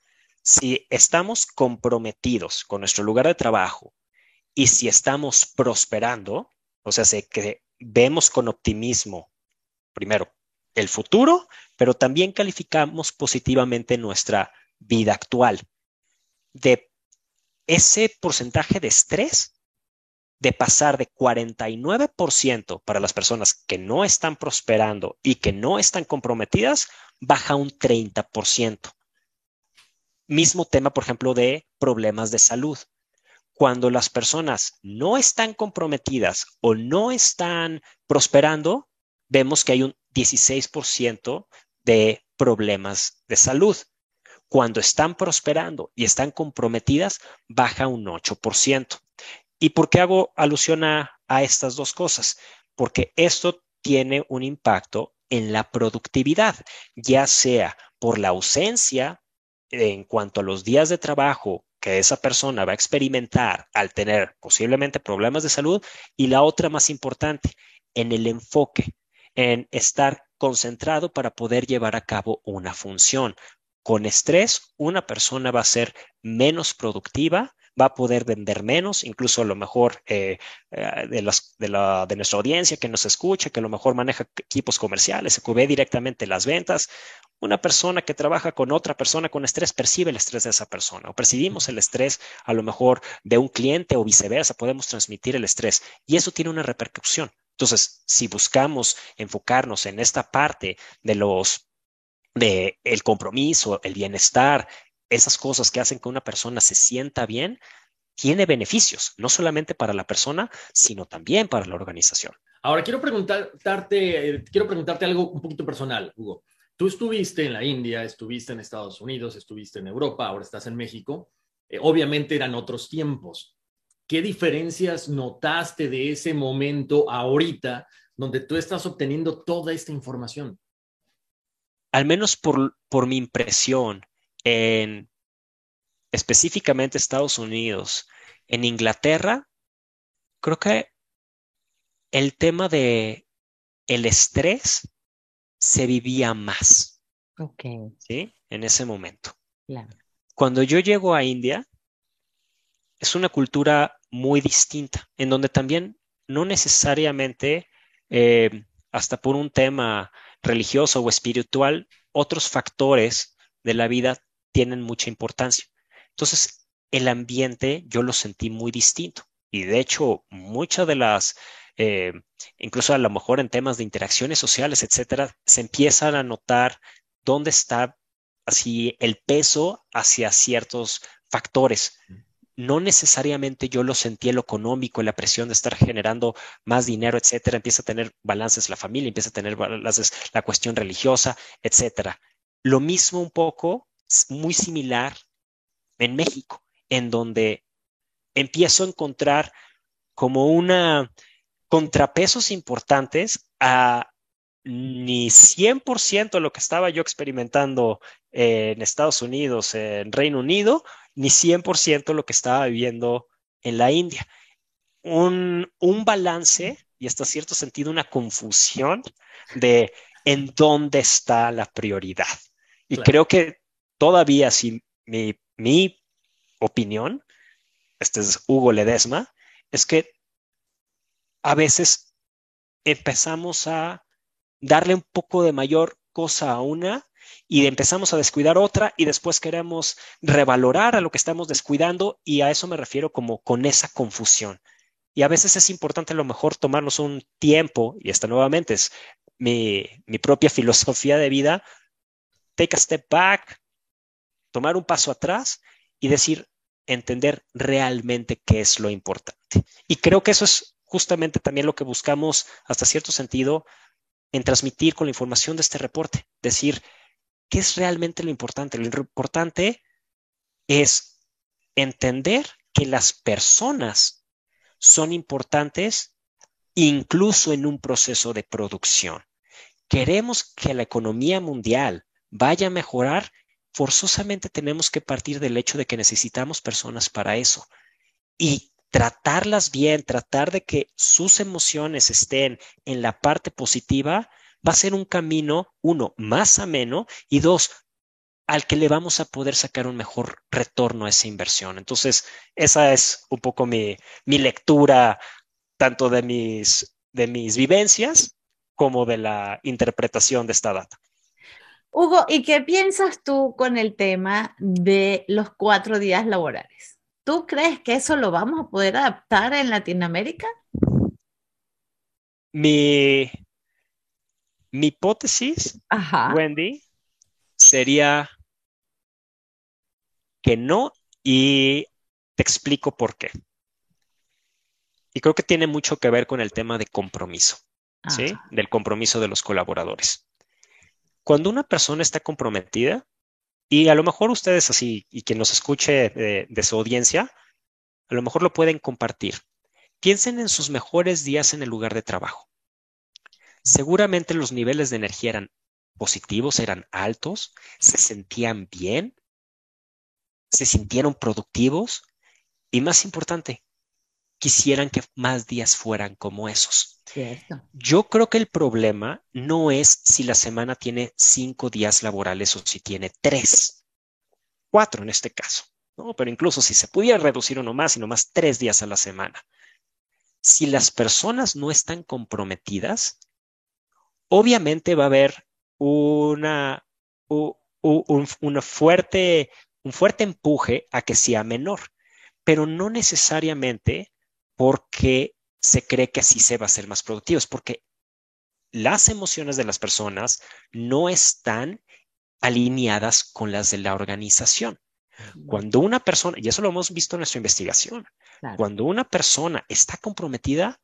Si estamos comprometidos con nuestro lugar de trabajo y si estamos prosperando, o sea, que vemos con optimismo, primero, el futuro, pero también calificamos positivamente nuestra vida actual. De ese porcentaje de estrés, de pasar de 49% para las personas que no están prosperando y que no están comprometidas, baja un 30%. Mismo tema, por ejemplo, de problemas de salud. Cuando las personas no están comprometidas o no están prosperando, vemos que hay un 16% de problemas de salud. Cuando están prosperando y están comprometidas, baja un 8%. ¿Y por qué hago alusión a, estas dos cosas? Porque esto tiene un impacto en la productividad, ya sea por la ausencia en cuanto a los días de trabajo que esa persona va a experimentar al tener posiblemente problemas de salud y la otra más importante, en el enfoque, en estar concentrado para poder llevar a cabo una función. Con estrés, una persona va a ser menos productiva, va a poder vender menos, incluso a lo mejor eh, eh, de, las, de, la, de, nuestra audiencia que nos escucha, que a lo mejor maneja equipos comerciales, se ve directamente las ventas. Una persona que trabaja con otra persona con estrés percibe el estrés de esa persona o percibimos el estrés a lo mejor de un cliente o viceversa, podemos transmitir el estrés y eso tiene una repercusión. Entonces, si buscamos enfocarnos en esta parte de los de el compromiso, el bienestar, esas cosas que hacen que una persona se sienta bien, tiene beneficios, no solamente para la persona, sino también para la organización. Ahora, quiero preguntarte, eh, quiero preguntarte algo un poquito personal, Hugo. Tú estuviste en la India, estuviste en Estados Unidos, estuviste en Europa, ahora estás en México. Eh, obviamente eran otros tiempos. ¿Qué diferencias notaste de ese momento ahorita donde tú estás obteniendo toda esta información? Al menos por, por mi impresión, en específicamente Estados Unidos, en Inglaterra, creo que el tema de el estrés se vivía más. Ok. ¿Sí? En ese momento. Cuando yo llego a India, es una cultura muy distinta, en donde también no necesariamente, eh, hasta por un tema religioso o espiritual, otros factores de la vida tienen mucha importancia. Entonces, el ambiente yo lo sentí muy distinto. Y de hecho, muchas de las, eh, incluso a lo mejor en temas de interacciones sociales, etcétera, se empiezan a notar dónde está así el peso hacia ciertos factores. No necesariamente yo lo sentí en lo económico, la presión de estar generando más dinero, etcétera. Empieza a tener balances la familia, empieza a tener balances la cuestión religiosa, etcétera. Lo mismo un poco, muy similar en México, en donde empiezo a encontrar como una contrapesos importantes a ni 100% lo que estaba yo experimentando en Estados Unidos, en Reino Unido, ni 100% lo que estaba viviendo en la India. Un, un balance y hasta cierto sentido una confusión de en dónde está la prioridad. Y creo que todavía, si mi, mi opinión, este es Hugo Ledesma, es que a veces empezamos a darle un poco de mayor cosa a una y empezamos a descuidar otra y después queremos revalorar a lo que estamos descuidando y a eso me refiero como con esa confusión. Y a veces es importante a lo mejor tomarnos un tiempo, y esta nuevamente es mi, mi propia filosofía de vida, take a step back, tomar un paso atrás y decir, entender realmente qué es lo importante. Y creo que eso es justamente también lo que buscamos hasta cierto sentido en transmitir con la información de este reporte. Decir, ¿qué es realmente lo importante? Lo importante es entender que las personas son importantes incluso en un proceso de producción. Queremos que la economía mundial vaya a mejorar, forzosamente tenemos que partir del hecho de que necesitamos personas para eso. Y tratarlas bien, tratar de que sus emociones estén en la parte positiva, va a ser un camino, uno, más ameno y dos, al que le vamos a poder sacar un mejor retorno a esa inversión. Entonces, esa es un poco mi, lectura tanto de mis, de mis vivencias como de la interpretación de esta data. Hugo, ¿y qué piensas tú con el tema de los cuatro días laborales? ¿Tú crees que eso lo vamos a poder adaptar en Latinoamérica? Mi, mi hipótesis, Wendy, sería que no y te explico por qué. Y creo que tiene mucho que ver con el tema de compromiso, ¿sí? Del compromiso de los colaboradores. Cuando una persona está comprometida, y a lo mejor ustedes así, y quien nos escuche de, su audiencia, a lo mejor lo pueden compartir. Piensen en sus mejores días en el lugar de trabajo. Seguramente los niveles de energía eran positivos, eran altos, se sentían bien, se sintieron productivos y más importante, quisieran que más días fueran como esos. Yo creo que el problema no es si la semana tiene cinco días laborales o si tiene tres, cuatro en este caso, ¿no? Pero incluso si se pudiera reducir uno más y no más tres días a la semana. Si las personas no están comprometidas, obviamente va a haber una, una fuerte, un fuerte empuje a que sea menor, pero no necesariamente porque se cree que así se va a ser más productivo, es porque las emociones de las personas no están alineadas con las de la organización. Cuando una persona, y eso lo hemos visto en nuestra investigación, cuando una persona está comprometida,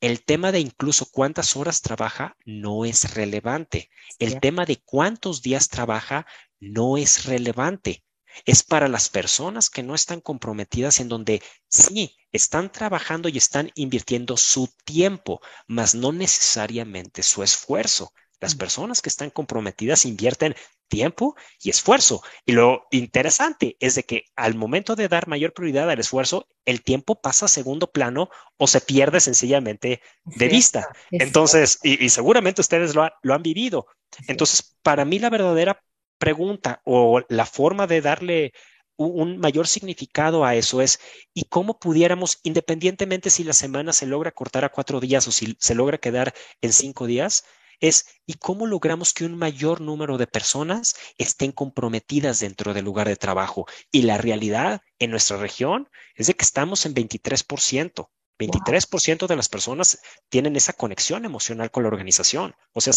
el tema de incluso cuántas horas trabaja no es relevante. El tema de cuántos días trabaja no es relevante es para las personas que no están comprometidas en donde sí están trabajando y están invirtiendo su tiempo, mas no necesariamente su esfuerzo. Las personas que están comprometidas invierten tiempo y esfuerzo. Y lo interesante es de que al momento de dar mayor prioridad al esfuerzo, el tiempo pasa a segundo plano o se pierde sencillamente de vista. Entonces, y, seguramente ustedes lo, lo han vivido. Entonces, para mí la verdadera pregunta o la forma de darle un mayor significado a eso es, ¿y cómo pudiéramos, independientemente si la semana se logra cortar a cuatro días o si se logra quedar en cinco días, es ¿y cómo logramos que un mayor número de personas estén comprometidas dentro del lugar de trabajo? Y la realidad en nuestra región es de que estamos en 23%. 23% de las personas tienen esa conexión emocional con la organización. O sea,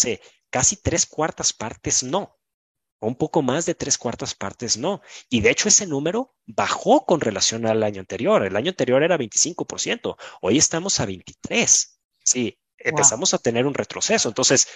casi tres cuartas partes no. Un poco más de tres cuartas partes no. Y de hecho ese número bajó con relación al año anterior. El año anterior era 25%. Hoy estamos a 23%. Sí, empezamos a tener un retroceso. Entonces,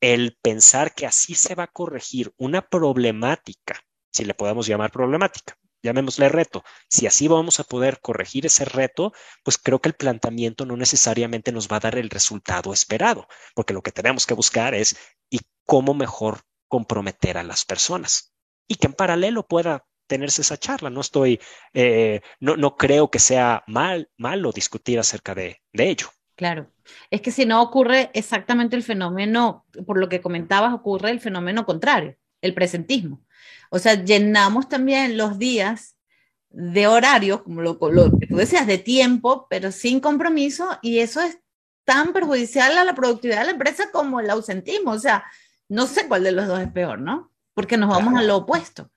el pensar que así se va a corregir una problemática, si le podemos llamar problemática, llamémosle reto, si así vamos a poder corregir ese reto, pues creo que el planteamiento no necesariamente nos va a dar el resultado esperado, porque lo que tenemos que buscar es y cómo mejor comprometer a las personas y que en paralelo pueda tenerse esa charla. No estoy, eh, no, no, creo que sea mal, malo discutir acerca de, de ello. Claro, es que si no ocurre exactamente el fenómeno, por lo que comentabas, ocurre el fenómeno contrario, el presentismo. O sea, llenamos también los días de horario, como lo, que tú decías, de tiempo, pero sin compromiso, y eso es tan perjudicial a la productividad de la empresa como el ausentismo. O sea, no sé cuál de los dos es peor, ¿no? Porque nos vamos a lo opuesto.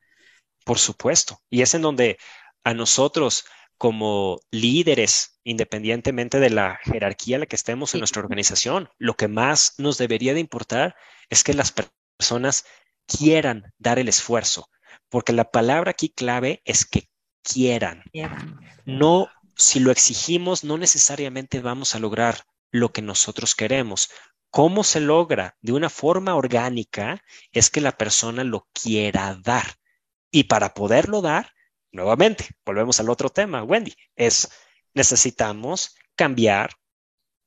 Por supuesto. Y es en donde a nosotros como líderes, independientemente de la jerarquía en la que estemos en nuestra organización, lo que más nos debería de importar es que las personas quieran dar el esfuerzo, porque la palabra aquí clave es que quieran. No, si lo exigimos, no necesariamente vamos a lograr lo que nosotros queremos. ¿Cómo se logra? De una forma orgánica es que la persona lo quiera dar. Y para poderlo dar, nuevamente, volvemos al otro tema, Wendy, es necesitamos cambiar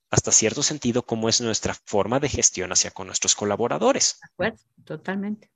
hasta cierto sentido cómo es nuestra forma de gestión hacia con nuestros colaboradores. De acuerdo, totalmente,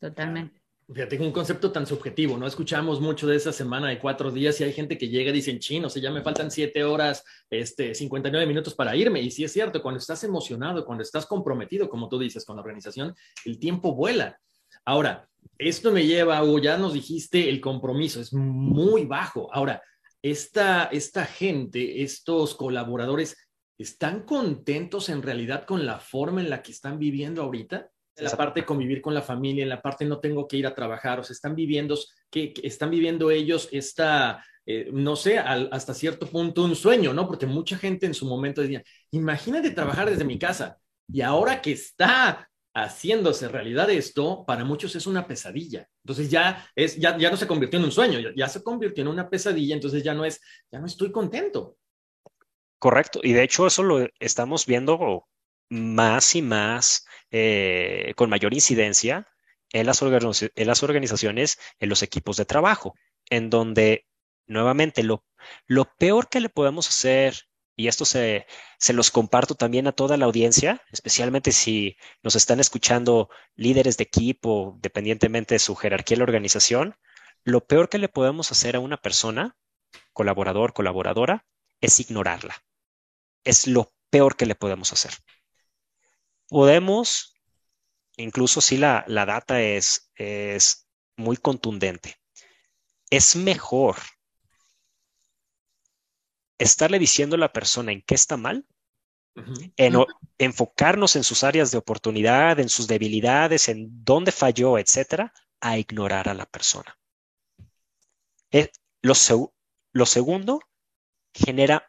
totalmente. Fíjate, un concepto tan subjetivo, ¿no? Escuchamos mucho de esa semana de cuatro días y hay gente que llega y dice, chino, o sea, ya me faltan siete horas, este, 59 minutos para irme. Y sí es cierto, cuando estás emocionado, cuando estás comprometido, como tú dices, con la organización, el tiempo vuela. Ahora, esto me lleva, o ya nos dijiste, el compromiso es muy bajo. Ahora, esta, esta gente, estos colaboradores, ¿están contentos en realidad con la forma en la que están viviendo ahorita? En la parte de convivir con la familia, en la parte no tengo que ir a trabajar, o sea, están viviendo, que, están viviendo ellos esta, eh, no sé, hasta cierto punto un sueño, ¿no? Porque mucha gente en su momento decía, imagínate trabajar desde mi casa y ahora que está haciéndose realidad esto, para muchos es una pesadilla. Entonces ya, es, ya, ya no se convirtió en un sueño, ya, se convirtió en una pesadilla, entonces ya no es, ya no estoy contento. Correcto, y de hecho eso lo estamos viendo más y más eh, con mayor incidencia en las, organizaciones, en los equipos de trabajo, en donde nuevamente lo, lo peor que le podemos hacer y esto se, se, los comparto también a toda la audiencia, especialmente si nos están escuchando líderes de equipo, dependientemente de su jerarquía en la organización, lo peor que le podemos hacer a una persona, colaborador, colaboradora, es ignorarla. Es lo peor que le podemos hacer. Podemos, incluso si la, la data es, es muy contundente, es mejor estarle diciendo a la persona en qué está mal, en enfocarnos en sus áreas de oportunidad, en sus debilidades, en dónde falló, etcétera, a ignorar a la persona. Eh, lo, lo, segundo genera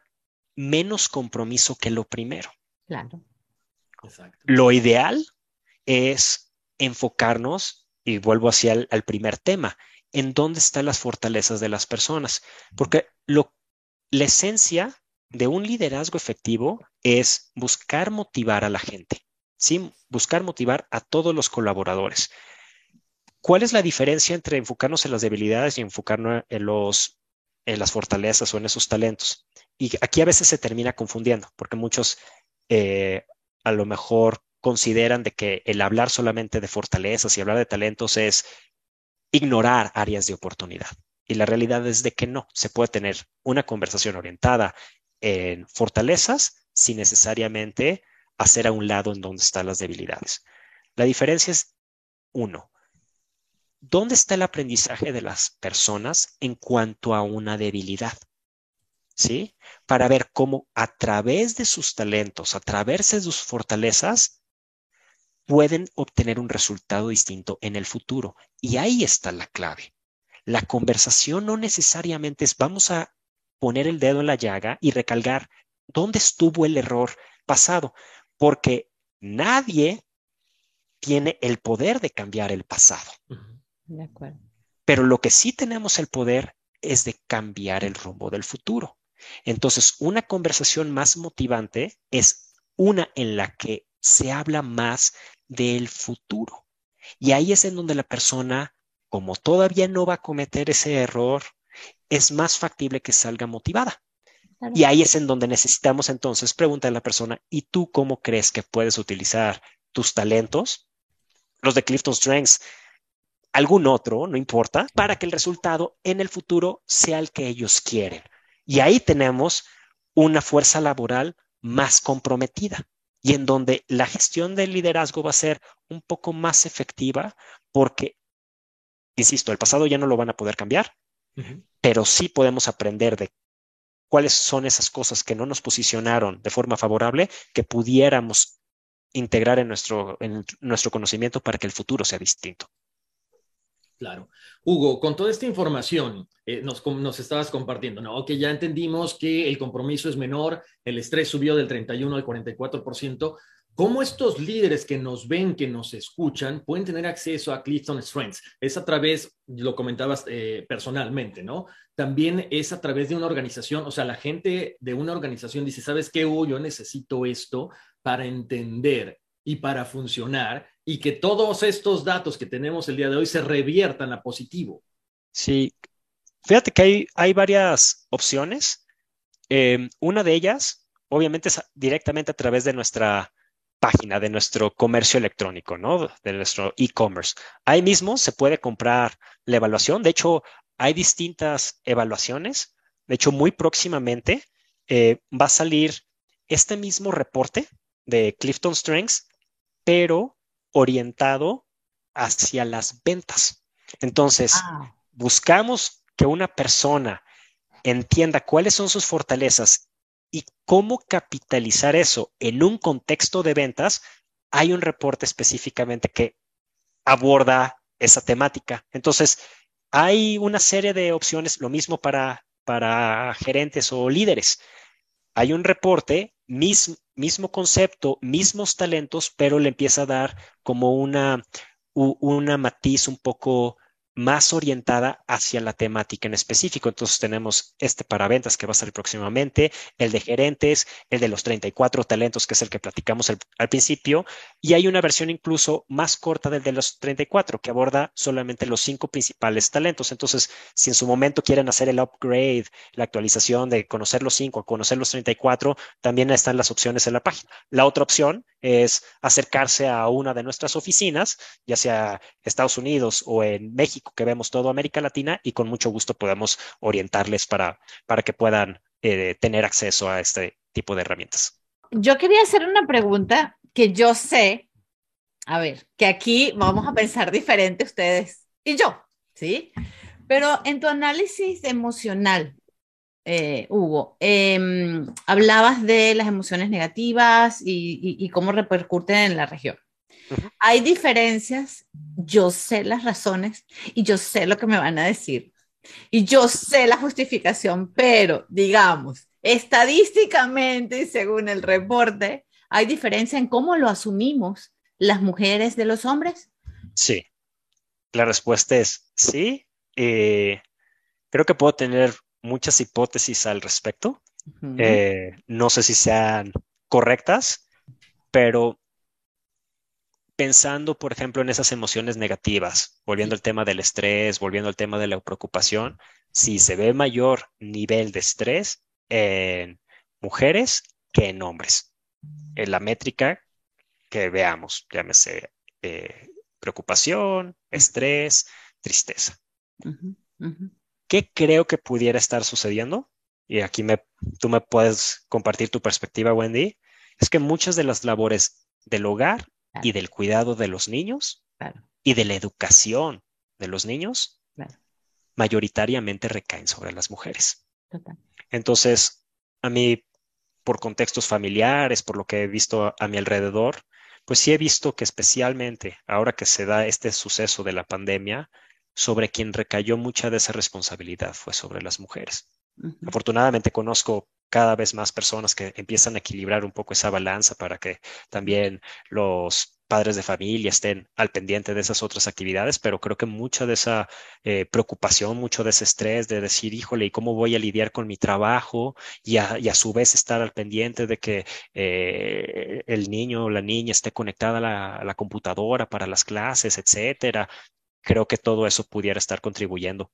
menos compromiso que lo primero. Claro. Lo ideal es enfocarnos, y vuelvo hacia el al primer tema, en dónde están las fortalezas de las personas, porque lo la esencia de un liderazgo efectivo es buscar motivar a la gente, ¿sí? Buscar motivar a todos los colaboradores. ¿Cuál es la diferencia entre enfocarnos en las debilidades y enfocarnos en, los, en las fortalezas o en esos talentos? Y aquí a veces se termina confundiendo, porque muchos eh, a lo mejor consideran de que el hablar solamente de fortalezas y hablar de talentos es ignorar áreas de oportunidad. Y la realidad es de que no, se puede tener una conversación orientada en fortalezas sin necesariamente hacer a un lado en donde están las debilidades. La diferencia es, uno, ¿dónde está el aprendizaje de las personas en cuanto a una debilidad? ¿Sí? Para ver cómo a través de sus talentos, a través de sus fortalezas, pueden obtener un resultado distinto en el futuro. Y ahí está la clave. La conversación no necesariamente es vamos a poner el dedo en la llaga y recalcar dónde estuvo el error pasado, porque nadie tiene el poder de cambiar el pasado. De acuerdo. Pero lo que sí tenemos el poder es de cambiar el rumbo del futuro. Entonces, una conversación más motivante es una en la que se habla más del futuro. Y ahí es en donde la persona, como todavía no va a cometer ese error, es más factible que salga motivada. Y ahí es en donde necesitamos entonces preguntar a la persona, ¿y tú cómo crees que puedes utilizar tus talentos, los de Clifton Strengths, algún otro, no importa, para que el resultado en el futuro sea el que ellos quieren? Y ahí tenemos una fuerza laboral más comprometida y en donde la gestión del liderazgo va a ser un poco más efectiva porque, insisto, el pasado ya no lo van a poder cambiar, pero sí podemos aprender de cuáles son esas cosas que no nos posicionaron de forma favorable que pudiéramos integrar en nuestro, en nuestro conocimiento para que el futuro sea distinto. Claro. Hugo, con toda esta información eh, nos, nos, estabas compartiendo, ¿no? Que ya entendimos que el compromiso es menor, el estrés subió del 31 al 44%. ¿Cómo estos líderes que nos ven, que nos escuchan, pueden tener acceso a Clifton Strengths? Es a través, lo comentabas eh, personalmente, ¿no? También es a través de una organización, o sea, la gente de una organización dice, ¿sabes qué, Hugo? Yo necesito esto para entender y para funcionar y que todos estos datos que tenemos el día de hoy se reviertan a positivo. Sí, fíjate que hay, hay varias opciones. Em, una de ellas, obviamente, es directamente a través de nuestra página, de nuestro comercio electrónico, ¿no? De nuestro e-commerce. Ahí mismo se puede comprar la evaluación. De hecho, hay distintas evaluaciones. De hecho, muy próximamente eh, va a salir este mismo reporte de Clifton Strengths pero orientado hacia las ventas. Entonces, ah. buscamos que una persona entienda cuáles son sus fortalezas y cómo capitalizar eso en un contexto de ventas. Hay un reporte específicamente que aborda esa temática. Entonces, hay una serie de opciones, lo mismo para, para gerentes o líderes. Hay un reporte mismo, mismo concepto, mismos talentos, pero le empieza a dar como una, una matiz un poco más orientada hacia la temática en específico. Entonces tenemos este para ventas que va a salir próximamente, el de gerentes, el de los 34 talentos, que es el que platicamos al principio, y hay una versión incluso más corta del de los 34, que aborda solamente los cinco principales talentos. Entonces, si en su momento quieren hacer el upgrade, la actualización de conocer los cinco conocer los 34, también están las opciones en la página. La otra opción es acercarse a una de nuestras oficinas, ya sea Estados Unidos o en México, que vemos todo América Latina, y con mucho gusto podemos orientarles para, para que puedan eh, tener acceso a este tipo de herramientas. Yo quería hacer una pregunta que yo sé, a ver, que aquí vamos a pensar diferente ustedes y yo, ¿sí? Pero en tu análisis emocional, eh, Hugo, em, hablabas de las emociones negativas y, cómo repercuten en la región. Hay diferencias, yo sé las razones y yo sé lo que me van a decir y yo sé la justificación, pero digamos, estadísticamente y según el reporte, hay diferencia en cómo lo asumimos las mujeres de los hombres. Sí, la respuesta es sí. Eh, creo que puedo tener muchas hipótesis al respecto. Eh, no sé si sean correctas, pero pensando, por ejemplo, en esas emociones negativas, volviendo al tema del estrés, volviendo al tema de la preocupación, si se ve mayor nivel de estrés en mujeres que en hombres. En la métrica que veamos, llámese eh, preocupación, estrés, tristeza. ¿Qué creo que pudiera estar sucediendo? Y aquí me, tú me puedes compartir tu perspectiva, Wendy. Es que muchas de las labores del hogar y del cuidado de los niños y de la educación de los niños mayoritariamente recaen sobre las mujeres. Entonces, a mí, por contextos familiares, por lo que he visto a mi alrededor, pues sí he visto que especialmente ahora que se da este suceso de la pandemia, sobre quien recayó mucha de esa responsabilidad fue sobre las mujeres. Afortunadamente conozco cada vez más personas que empiezan a equilibrar un poco esa balanza para que también los padres de familia estén al pendiente de esas otras actividades, pero creo que mucha de esa eh, preocupación, mucho de ese estrés de decir, híjole, ¿y cómo voy a lidiar con mi trabajo? Y a, su vez estar al pendiente de que eh, el niño o la niña esté conectada a la, a la computadora para las clases, etcétera. Creo que todo eso pudiera estar contribuyendo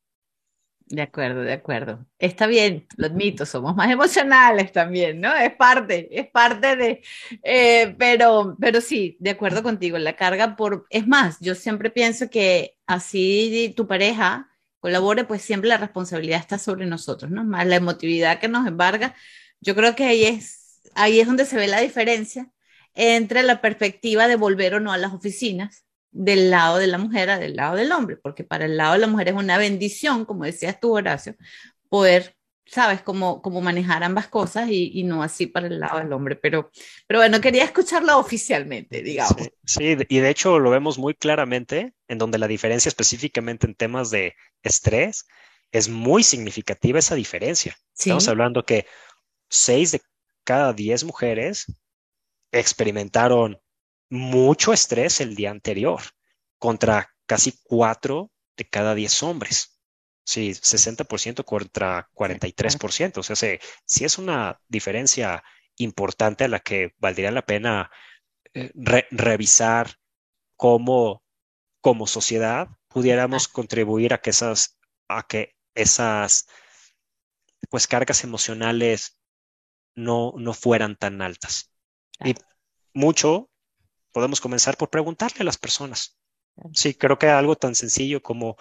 de acuerdo, de acuerdo. Está bien, lo admito, somos más emocionales también, ¿no? Es parte, es parte de, eh, pero, pero sí, de acuerdo contigo, la carga por, es más, yo siempre pienso que así tu pareja colabore, pues siempre la responsabilidad está sobre nosotros, ¿no? Más la emotividad que nos embarga, yo creo que ahí es, ahí es donde se ve la diferencia entre la perspectiva de volver o no a las oficinas del lado de la mujer a del lado del hombre, porque para el lado de la mujer es una bendición, como decías tú, Horacio, poder, sabes, cómo, cómo manejar ambas cosas y, no así para el lado del hombre. Pero, pero bueno, quería escucharlo oficialmente, digamos. Sí, y de hecho lo vemos muy claramente en donde la diferencia específicamente en temas de estrés es muy significativa esa diferencia. Estamos hablando que seis de cada diez mujeres experimentaron mucho estrés el día anterior contra casi cuatro de cada diez hombres. Sí, 60% contra 43%. O sea, sí, es una diferencia importante a la que valdría la pena eh, revisar cómo como sociedad pudiéramos contribuir a que esas, a que esas pues cargas emocionales no, no fueran tan altas. Y mucho podemos comenzar por preguntarle a las personas. Sí, creo que algo tan sencillo como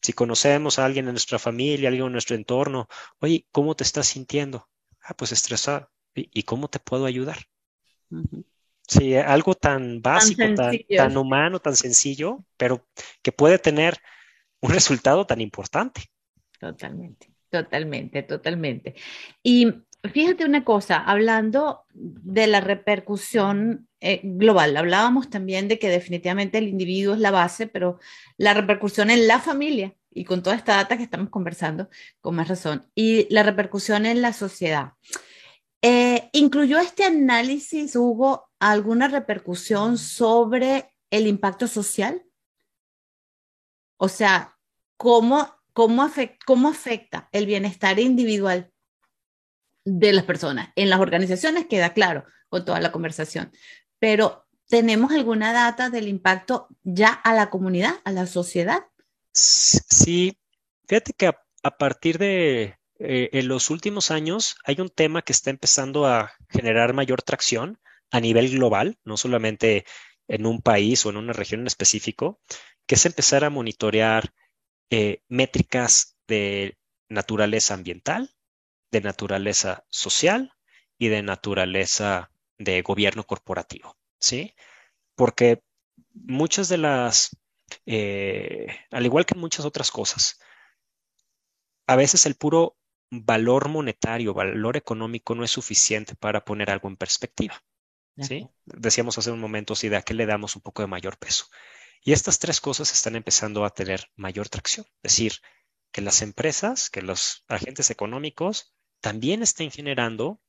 si conocemos a alguien en nuestra familia, alguien en nuestro entorno, oye, ¿cómo te estás sintiendo? Ah, pues estresado. ¿Y, cómo te puedo ayudar? Sí, algo tan básico, tan, humano, tan sencillo, pero que puede tener un resultado tan importante. Totalmente, totalmente, totalmente. Y fíjate una cosa, hablando de la repercusión eh, global, hablábamos también de que definitivamente el individuo es la base, pero la repercusión en la familia, y con toda esta data que estamos conversando, con más razón, y la repercusión en la sociedad. Eh, ¿Incluyó este análisis, Hugo, alguna repercusión sobre el impacto social? O sea, ¿cómo, cómo, cómo afecta el bienestar individual de las personas. En las organizaciones queda claro con toda la conversación, pero ¿tenemos alguna data del impacto ya a la comunidad, a la sociedad? Sí, fíjate que a, partir de eh, en los últimos años hay un tema que está empezando a generar mayor tracción a nivel global, no solamente en un país o en una región en específico, que es empezar a monitorear eh, métricas de naturaleza ambiental, de naturaleza social y de naturaleza de gobierno corporativo, ¿sí? Porque muchas de las, eh, al igual que muchas otras cosas, a veces el puro valor monetario, valor económico no es suficiente para poner algo en perspectiva. ¿sí? Decíamos hace un momento, si de a qué le damos un poco de mayor peso. Y estas tres cosas están empezando a tener mayor tracción. Es decir, que las empresas, que los agentes económicos también estén generando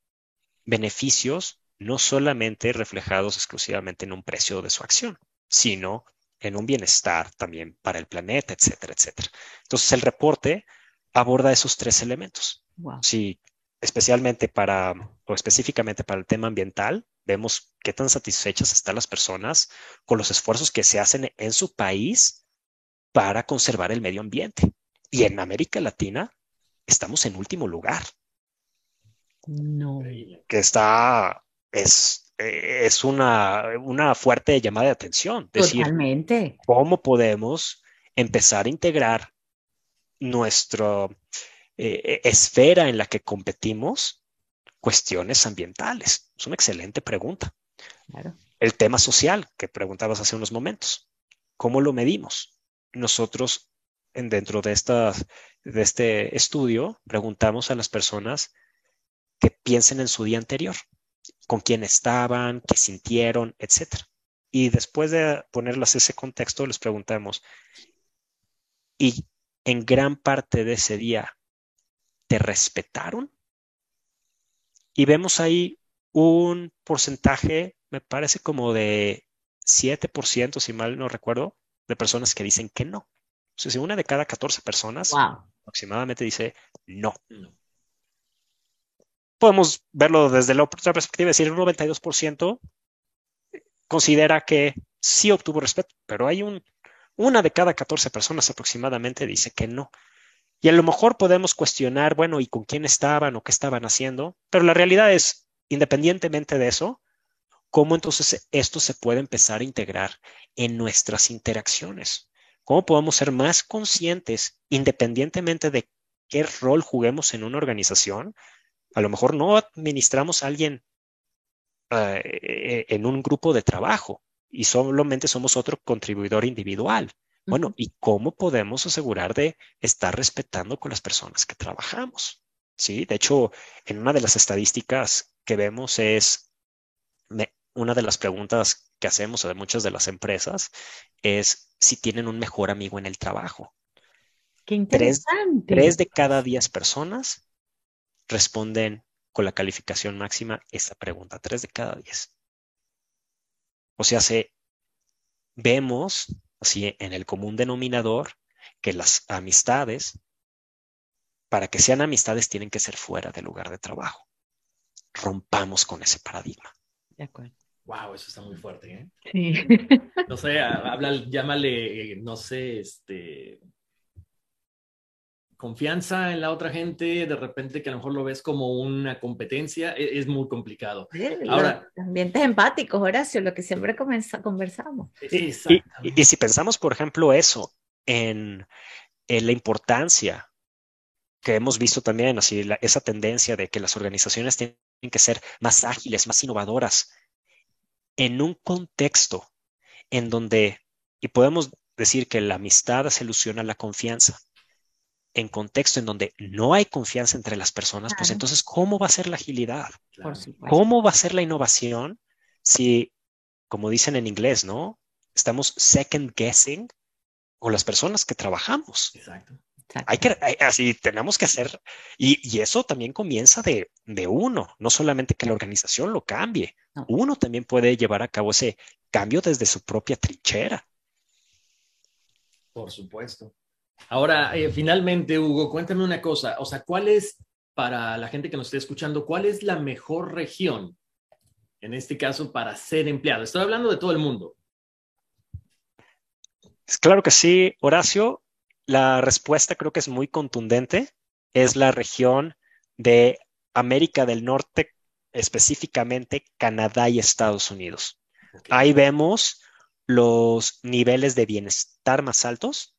beneficios no solamente reflejados exclusivamente en un precio de su acción, sino en un bienestar también para el planeta, etcétera, etcétera. Entonces, el reporte aborda esos tres elementos. Sí, especialmente para, o específicamente para el tema ambiental, vemos qué tan satisfechas están las personas con los esfuerzos que se hacen en su país para conservar el medio ambiente. Y en América Latina estamos en último lugar. No. Que está, es, es una, una fuerte llamada de atención. Totalmente. ¿Cómo podemos empezar a integrar nuestra eh, esfera en la que competimos cuestiones ambientales? Es una excelente pregunta. El tema social que preguntabas hace unos momentos. ¿Cómo lo medimos? Nosotros, dentro de, de este estudio, preguntamos a las personas que piensen en su día anterior, con quién estaban, qué sintieron, etc. y después de ponerlas ese contexto, les preguntamos, ¿y en gran parte de ese día te respetaron? Y vemos ahí un porcentaje, me parece como de 7%, si mal no recuerdo, de personas que dicen que no. O sea, si una de cada 14 personas aproximadamente dice no. Podemos verlo desde la otra perspectiva, es decir, el 92% considera que sí obtuvo respeto, pero hay un, una de cada 14 personas aproximadamente dice que no. Y a lo mejor podemos cuestionar, bueno, ¿y con quién estaban o qué estaban haciendo? Pero la realidad es, independientemente de eso, ¿cómo entonces esto se puede empezar a integrar en nuestras interacciones? ¿Cómo podemos ser más conscientes, independientemente de qué rol juguemos en una organización? A lo mejor no administramos a alguien eh, en un grupo de trabajo y solamente somos otro contribuidor individual. Bueno, ¿y cómo podemos asegurar de estar respetando con las personas que trabajamos? Sí, de hecho, en una de las estadísticas que vemos es una de las preguntas que hacemos a muchas de las empresas es si tienen un mejor amigo en el trabajo. Qué interesante. Tres, tres de cada diez personas responden con la calificación máxima esa pregunta, tres de cada diez. O sea, se, vemos así en el común denominador que las amistades, para que sean amistades, tienen que ser fuera del lugar de trabajo. Rompamos con ese paradigma. De acuerdo. Wow, eso está muy fuerte, ¿eh? Sí. No sé, habla, llámale, no sé, este, confianza en la otra gente, de repente que a lo mejor lo ves como una competencia, e, es, muy complicado. Ahora, ambientes empáticos, Horacio, lo que siempre conversamos. Y, y, si pensamos, por ejemplo, eso, en, la importancia que hemos visto también, así, esa tendencia de que las organizaciones tienen que ser más ágiles, más innovadoras, en un contexto en donde, y podemos decir que la amistad se ilusiona la confianza, en contexto en donde no hay confianza entre las personas, pues entonces, ¿cómo va a ser la agilidad? ¿Cómo va a ser la innovación si, como dicen en inglés, ¿no? Estamos second guessing con las personas que trabajamos. Exacto. Hay que, así tenemos que hacer, y, eso también comienza de, uno, no solamente que la organización lo cambie, uno también puede llevar a cabo ese cambio desde su propia trinchera. Por supuesto. Ahora, eh, finalmente, Hugo, cuéntame una cosa. O sea, ¿cuál es, para la gente que nos esté escuchando, cuál es la mejor región, en este caso, para ser empleado? Estoy hablando de todo el mundo. Claro que sí, Horacio. La respuesta creo que es muy contundente. Es la región de América del Norte, específicamente Canadá y Estados Unidos. Ahí vemos los niveles de bienestar más altos,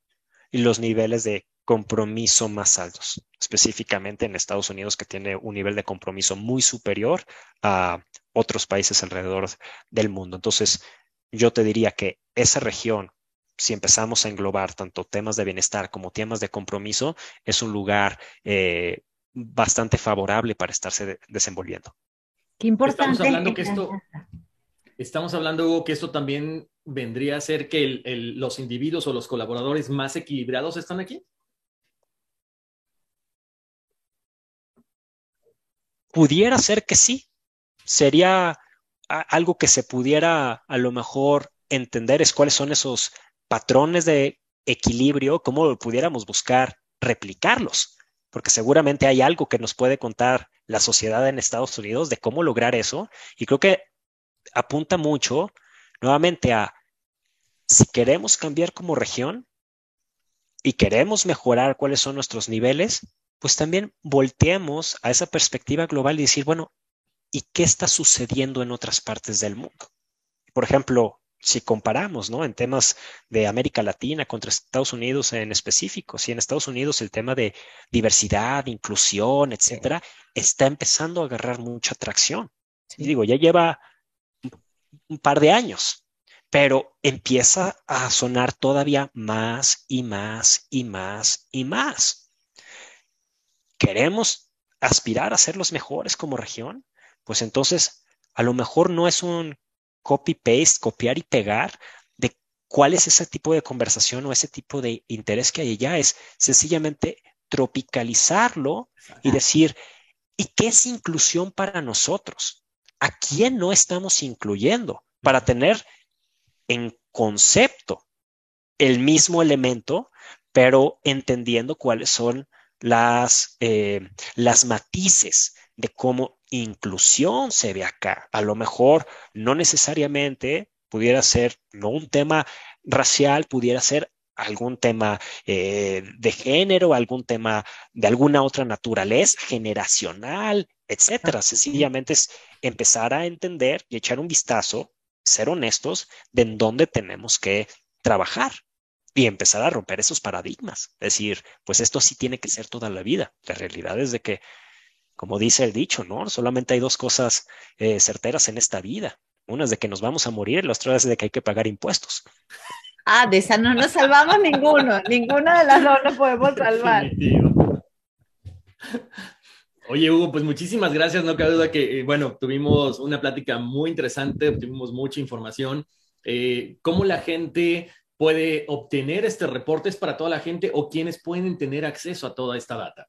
y los niveles de compromiso más altos, específicamente en Estados Unidos, que tiene un nivel de compromiso muy superior a otros países alrededor del mundo. Entonces, yo te diría que esa región, si empezamos a englobar tanto temas de bienestar como temas de compromiso, es un lugar eh, bastante favorable para estarse desenvolviendo. Qué importante. Estamos hablando que esto, estamos hablando que esto también vendría a ser que los individuos o los colaboradores más equilibrados están aquí? Pudiera ser que sí. Sería algo que se pudiera a lo mejor entender es cuáles son esos patrones de equilibrio, cómo pudiéramos buscar replicarlos, porque seguramente hay algo que nos puede contar la sociedad en Estados Unidos de cómo lograr eso. Y creo que apunta mucho nuevamente a si queremos cambiar como región y queremos mejorar cuáles son nuestros niveles, pues también volteemos a esa perspectiva global y decir, bueno, ¿y qué está sucediendo en otras partes del mundo? Por ejemplo, si comparamos, ¿no? En temas de América Latina contra Estados Unidos en específico, si en Estados Unidos el tema de diversidad, inclusión, etcétera, está empezando a agarrar mucha atracción. Digo, ya lleva un par de años, pero empieza a sonar todavía más y más y más y más. ¿Queremos aspirar a ser los mejores como región? Pues entonces, a lo mejor no es un copy-paste, copiar y pegar de cuál es ese tipo de conversación o ese tipo de interés que hay allá. Es sencillamente tropicalizarlo y decir, ¿y qué es inclusión para nosotros? ¿A quién no estamos incluyendo? Para tener en concepto el mismo elemento, pero entendiendo cuáles son las, eh, las matices de cómo inclusión se ve acá. A lo mejor no necesariamente pudiera ser no un tema racial, pudiera ser algún tema eh, de género, algún tema de alguna otra naturaleza, generacional, etcétera. Sencillamente es empezar a entender y echar un vistazo, ser honestos de en dónde tenemos que trabajar y empezar a romper esos paradigmas. Es decir, pues esto sí tiene que ser toda la vida. La realidad es de que, como dice el dicho, ¿no? Solamente hay dos cosas eh, certeras en esta vida. Una es de que nos vamos a morir y la otra es de que hay que pagar impuestos. Ah, de esa no nos salvamos ninguno. Ninguna de las dos nos podemos salvar. Oye, Hugo, pues muchísimas gracias. No cabe duda que, eh, bueno, tuvimos una plática muy interesante, obtuvimos mucha información. Eh, ¿Cómo la gente puede obtener este reporte? ¿Es para toda la gente o quiénes pueden tener acceso a toda esta data?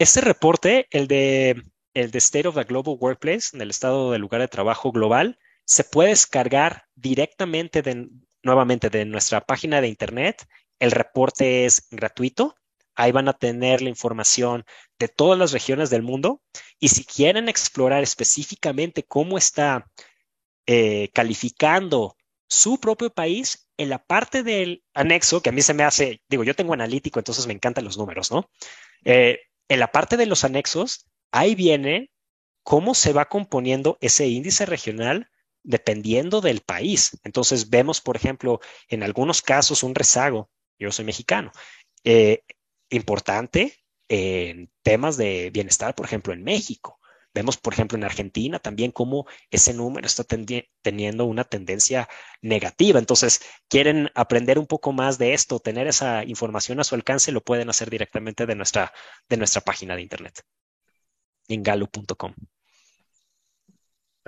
Este reporte, el de, el de State of the Global Workplace, del estado del lugar de trabajo global, se puede descargar directamente de, nuevamente de nuestra página de internet. El reporte es gratuito. Ahí van a tener la información de todas las regiones del mundo. Y si quieren explorar específicamente cómo está eh, calificando su propio país, en la parte del anexo, que a mí se me hace, digo, yo tengo analítico, entonces me encantan los números, ¿no? Eh, en la parte de los anexos, ahí viene cómo se va componiendo ese índice regional dependiendo del país. Entonces vemos, por ejemplo, en algunos casos un rezago, yo soy mexicano, eh, importante en temas de bienestar, por ejemplo, en México. Vemos, por ejemplo, en Argentina también cómo ese número está teniendo una tendencia negativa. Entonces, quieren aprender un poco más de esto, tener esa información a su alcance, lo pueden hacer directamente de nuestra, de nuestra página de internet, en.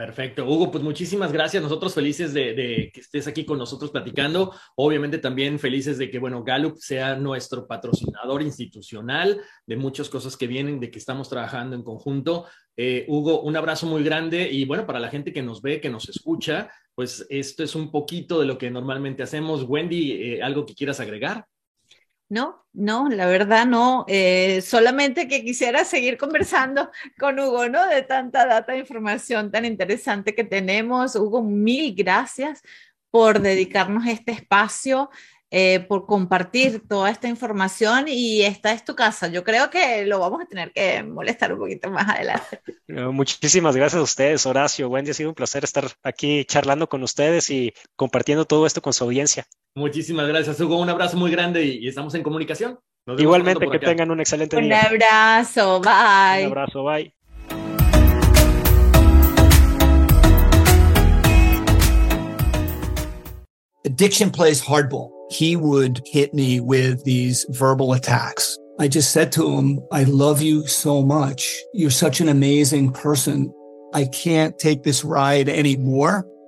Perfecto. Hugo, pues muchísimas gracias. Nosotros felices de, que estés aquí con nosotros platicando. Obviamente también felices de que, bueno, Gallup sea nuestro patrocinador institucional de muchas cosas que vienen, de que estamos trabajando en conjunto. Eh, Hugo, un abrazo muy grande y bueno, para la gente que nos ve, que nos escucha, pues esto es un poquito de lo que normalmente hacemos. Wendy, eh, ¿algo que quieras agregar? No, no, la verdad no. Eh, solamente que quisiera seguir conversando con Hugo, ¿no? De tanta data, información tan interesante que tenemos. Hugo, mil gracias por dedicarnos este espacio. Eh, por compartir toda esta información y esta es tu casa. Yo creo que lo vamos a tener que molestar un poquito más adelante. Muchísimas gracias a ustedes, Horacio. Wendy, ha sido un placer estar aquí charlando con ustedes y compartiendo todo esto con su audiencia. Muchísimas gracias, Hugo. Un abrazo muy grande y, estamos en comunicación. Igualmente, que tengan un excelente día. Un abrazo, bye. Un abrazo, bye. Addiction plays hardball. He would hit me with these verbal attacks. I just said to him, I love you so much. You're such an amazing person. I can't take this ride anymore.